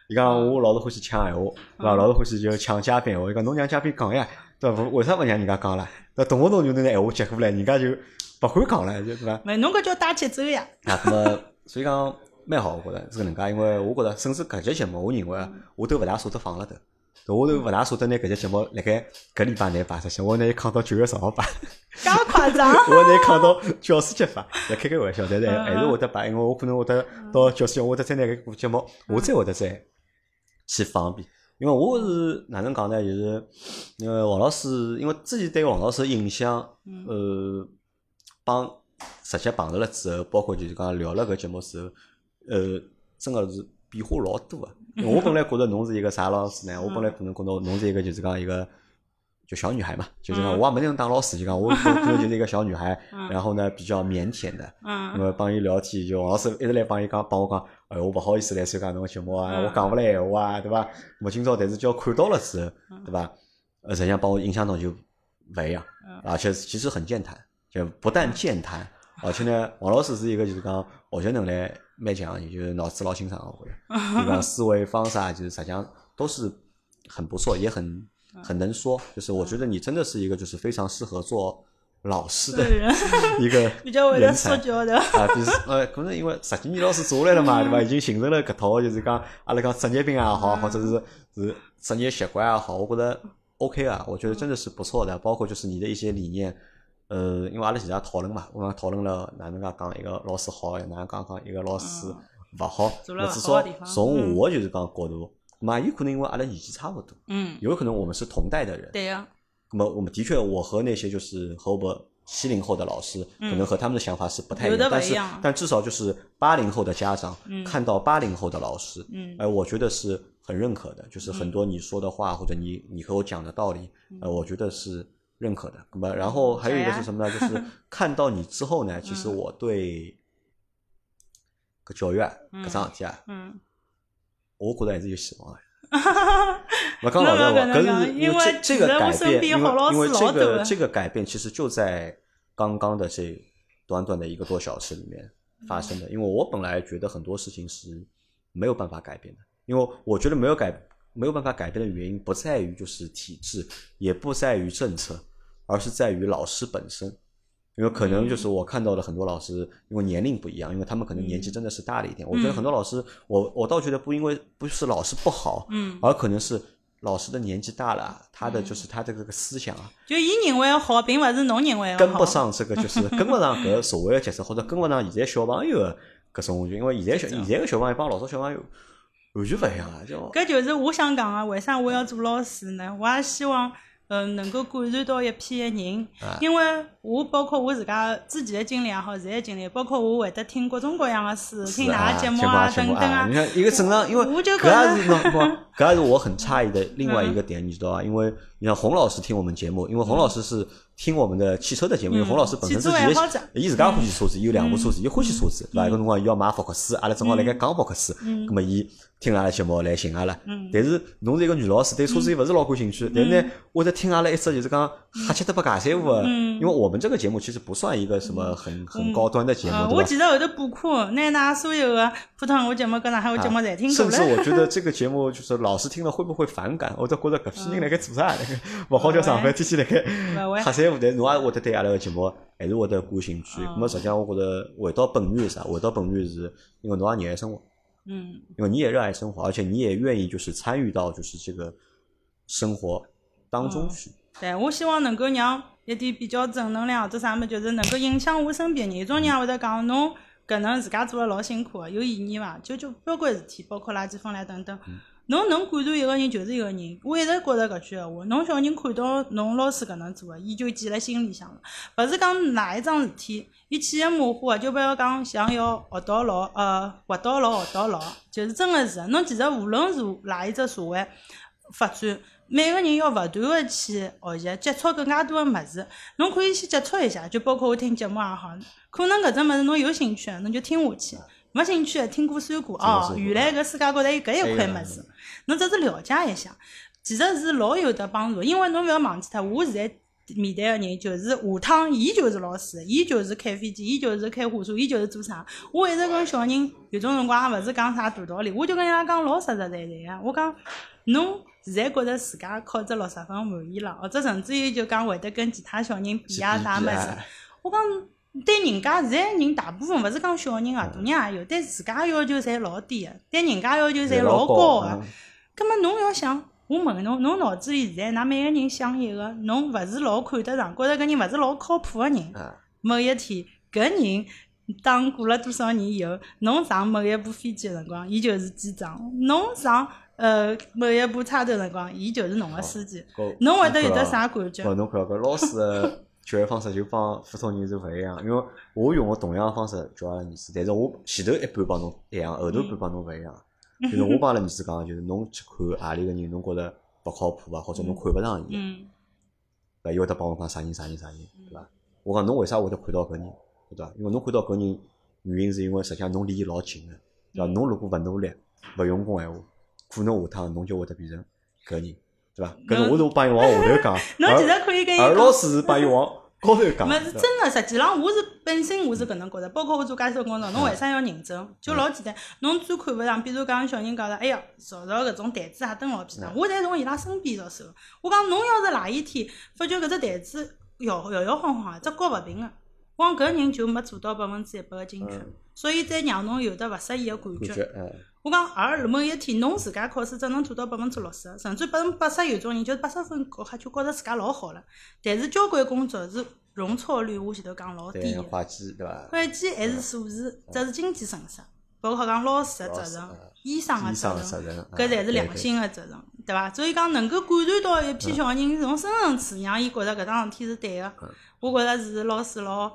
伊讲我老是欢喜抢闲话，对伐？老是欢喜就抢嘉宾闲话，伊讲侬让嘉宾讲呀，对伐？为啥勿让人家讲了？那动不动就拿闲话接过来，人家就勿会讲了，就对伐？那，侬搿叫打节奏呀。啊，那么所以讲蛮好，我觉着是搿能介，因为我觉着甚至搿节节目，我认为我都勿大舍得放了头。我都勿大舍得拿搿节节目辣盖搿礼拜内发出去，我拿伊扛到九月十号发。介夸张！我拿伊扛到教师节发，来开开玩笑，但是还是会得发，因为我可能会得到教师节，我得再拿搿个节目，我再会得再去放一遍。因为我是哪能讲呢？就是因为王老师，因为之前对王老师印象，呃，帮实际碰着了之后，包括就是讲聊了搿节目时候，呃，真个是变化老多个。我本来觉着侬是一个啥老师呢？我本来可能觉着侬是一个就是讲一个就小女孩嘛，就是讲我也没能当老师，就讲我可能就是一个小女孩，然后呢比较腼腆的，那么帮伊聊天，就王老师一直来帮伊讲，帮我讲，哎，我不好意思来参加侬个节目啊，我讲勿来闲话啊，对伐？我今朝但是叫看到了之后，对伐？呃，实际上帮我印象中就勿一样，而且其实很健谈，就不但健谈，而且呢，王老师是一个就是讲学习能力。蛮强，就是脑子老清爽，我觉得，对吧？思维方式啊，就是实际上都是很不错，也很很能说。就是我觉得你真的是一个就是非常适合做老师的 一个 比较人才的啊。比如呃，可能因为十几年老师做来了嘛，对吧？已经形成了搿套就是讲阿拉讲职业病也好，或者是是职业习惯也好，我觉得 OK 啊。我觉得真的是不错的，包括就是你的一些理念。呃，因为阿拉现在讨论嘛，我们讨论了哪能介讲一个老师好，哪能讲讲一个老师勿好。那至少从我就是讲角度，嘛有可能因为阿拉年纪差不多，嗯，有可能我们是同代的人。对呀。那么我们的确，我和那些就是和我们七零后的老师可能和他们的想法是不太一样，但是但至少就是八零后的家长看到八零后的老师，嗯。哎，我觉得是很认可的，就是很多你说的话或者你你和我讲的道理，呃，我觉得是认可的。那么然后还有一个是什么呢？就是 看到你之后呢，其实我对个教育啊，搿桩事体啊，我觉得还是有希望的。我刚老在讲，可是因为这个改变，因为因为这个这个改变其实就在刚刚的这短短的一个多小时里面发生的。因为我本来觉得很多事情是没有办法改变的，因为我觉得没有改没有办法改变的原因不在于就是体制，也不在于政策，而是在于老师本身。因为可能就是我看到的很多老师，因为年龄不一样，因为他们可能年纪真的是大了一点。我觉得很多老师，我我倒觉得不因为不是老师不好，嗯，而可能是老师的年纪大了，他的就是他的这个思想啊，就以认为好，并不是侬认为跟不上这个就是跟不上搿社会的节奏，或者跟不上现在小朋友的搿种，因为现在小现在个小朋友帮老早小朋友完全勿一样啊，就搿就是我想讲个，为啥我要做老师呢？我也希望。嗯，能够感染到一批的人，因为我包括我自家之前的经历也好，现在经历，包括我会得听各种各样的书，听哪个节目啊等等啊。你看一个正常，因为搿也是喏 不，搿也是我很诧异的另外一个点，你知道吧？因为你看洪老师听我们节目，因为洪老师是听我们的汽车的节目，因为洪老师本身自己，伊自家欢喜车子，有两部车子，伊欢喜车子，对伐？一个辰光要买福克斯，阿拉正好辣盖讲福克斯，葛末伊。听阿拉节目来寻阿拉，但是侬是一个女老师，对车子又勿是老感兴趣。但是呢，我在听阿拉一只就是讲瞎吃得不尬三胡个，因为我们这个节目其实不算一个什么很很高端的节目，我其实后头补课，拿㑚所有的普通话节目跟上海话节目侪听过了。甚至 我觉得这个节目就是老师听了会不会反感？我都觉得搿批人辣盖做啥？勿好叫上班，天天辣盖瞎三胡。但侬也会得对阿拉个节目还是会得感兴趣。那么实际上，我觉着回到本源是啥？回到本源是因为侬也热爱生活。嗯，因为你也热爱生活，而且你也愿意就是参与到就是这个生活当中去。对，我希望能够让一点比较正能量或者啥么，就是能够影响我身边人。有种人也会得讲侬搿能自家做了老辛苦，有意义伐？就就不要关事体，包括垃圾分类等等。侬能感染一个人就是一个人，我一直觉着搿句闲话。侬小人看到侬老师搿能做个，伊就记辣心里向了。勿是讲哪一桩事体，伊潜移默化个，就比如讲像要学到老，呃，活到老学到老，就是真个是。侬其实无论是哪一只社会发展，每个人要勿断个去学习，接触更加多个物事。侬可以去接触一下，就包括我听节目也好，可能搿只物事侬有兴趣，侬就听下去。没兴趣，听过算过哦。原来搿世界高头有搿一块物事，侬只是了解一下，其实是老有得帮助。因为侬勿要忘记脱，我现在面对个人就是下趟伊就是老师，伊就是开飞机，伊就是开火车，伊就是做啥。我一直跟小人有种辰光也勿是讲啥大道理，我就跟伊拉讲老实实在在个。我讲侬现在觉着自家考只六十分满意了，或者甚至于就讲会得跟其他小人比啊啥物事。我讲。对人家现在人大部分勿是讲小人啊，大人也有，对自家要求侪老低个，对人家要求侪老高个。葛末侬要想，我问侬，侬脑子里现在，㑚每个人想一个，侬勿是老看得上，觉着搿人勿是老靠谱个人。某一天，搿人当过了多少年以后，侬上某一部飞机个辰光，伊就是机长；侬上呃某一部差头辰光，伊就是侬个司机。侬会得有得啥感觉？侬看搿老师个。教育方式就帮普通人是勿一样，因为我用个同样个方式教阿拉儿子，但是我前头一半帮侬一样，后头半帮侬勿一样。就是我帮阿拉儿子讲，就是侬去看阿里个人，侬觉着勿靠谱啊，或者侬看勿上伊，啊，伊会得帮我讲啥人啥人啥人，对伐？我讲侬为啥会得看到搿人，对伐？因为侬看到搿人原因是因为实际上侬离伊老近个，对伐？侬如果勿努力、勿用功闲话，可能下趟侬就会得变成搿人。对伐？搿是我是帮伊往下头讲，侬其实可以跟伊讲。而老师是帮伊往高头讲。没是真个，实际上我是本身我是搿能觉着，包括我做介绍工作，侬为啥要认真？就老简单，侬最看勿上，比如讲小人讲了，哎呀，造造搿种台子啊，登老漂亮，我侪从伊拉身边着手。我讲侬要是哪一天发觉搿只台子摇摇摇晃晃，只高勿平个，我讲搿人就没做到百分之一百个精确，所以再让侬有得勿适意个感觉。我讲，而某一天侬自家考试只能做到百分之六十，甚至百分之八十，有种人就是八十分考，就觉着自家老好了。但是交关工作是容错率，我前头讲老低。会计对伐？会计还是数字，这是经济损失。包括讲老师个责任、医生个责任，搿才是良心个责任，对伐？所以讲能够感染到一批小人从深层次让伊觉着搿桩事体是对个，我觉着是老师老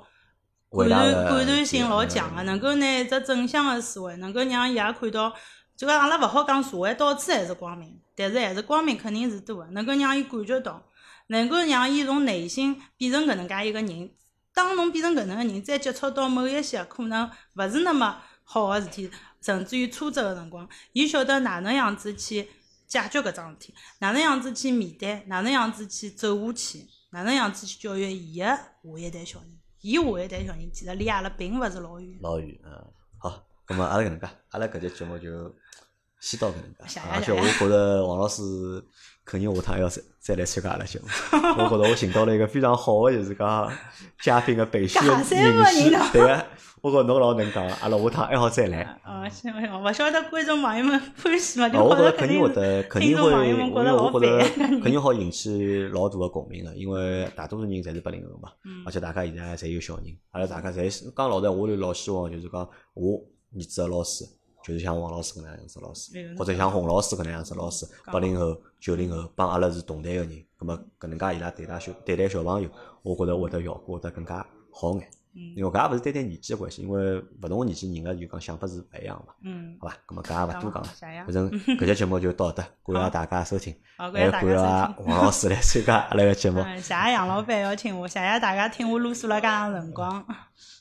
感染感染性老强个，能够拿一只正向个思维，能够让伊也看到，就讲阿拉勿好讲社会到处还是光明，但是还是光明肯定是多个，能够让伊感觉到，能够让伊从内心变成搿能介一个人。当侬变成搿能个人，再接触到某一些可能勿是那么好个事体，甚至于挫折个辰光，伊晓得哪能样子去解决搿桩事体，哪能样子去面对，哪能样子去走下去，哪能样子去教育伊个下一代小人。伊下一代小人其实离阿拉并勿是老远。老远，嗯，好，咁么阿拉搿能介，阿拉搿节节目就先到搿能介，而且我觉着王老师。肯定下趟还要再再来参加阿拉节目，我觉着我寻到了一个非常好的，就是讲嘉宾的备选 人选，对个，我觉侬老能讲，阿拉下趟还好再来。哦，行行，勿晓得观众朋友们 欢喜嘛？我觉着肯定会得，肯定会，因为我觉着肯定好引起老大的共鸣个，因为大多数人侪是八零后嘛，而且大家现在侪有小人，阿拉大家侪讲老实，我就老希望就是讲我儿子个老师。就是像王老师搿能样子老师，或者像洪老师搿能样子老师，八零后、九零后帮阿拉是同代个人，葛末搿能介伊拉对待小对待小朋友，我觉着会得效果会得更加好眼。因为搿也勿是单单年纪个关系，因为勿同个年纪人个就讲想法是勿一样嘛。嗯。好吧，咁么搿也勿多讲了，反正 搿节节目就到搿搭，感谢大家收听，也感谢王老师来参加阿拉个节目。谢谢杨老板邀请我，谢谢大家听我啰嗦了介长辰光。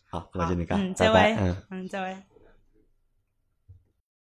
好，那就你讲，嗯，再会，嗯，再会。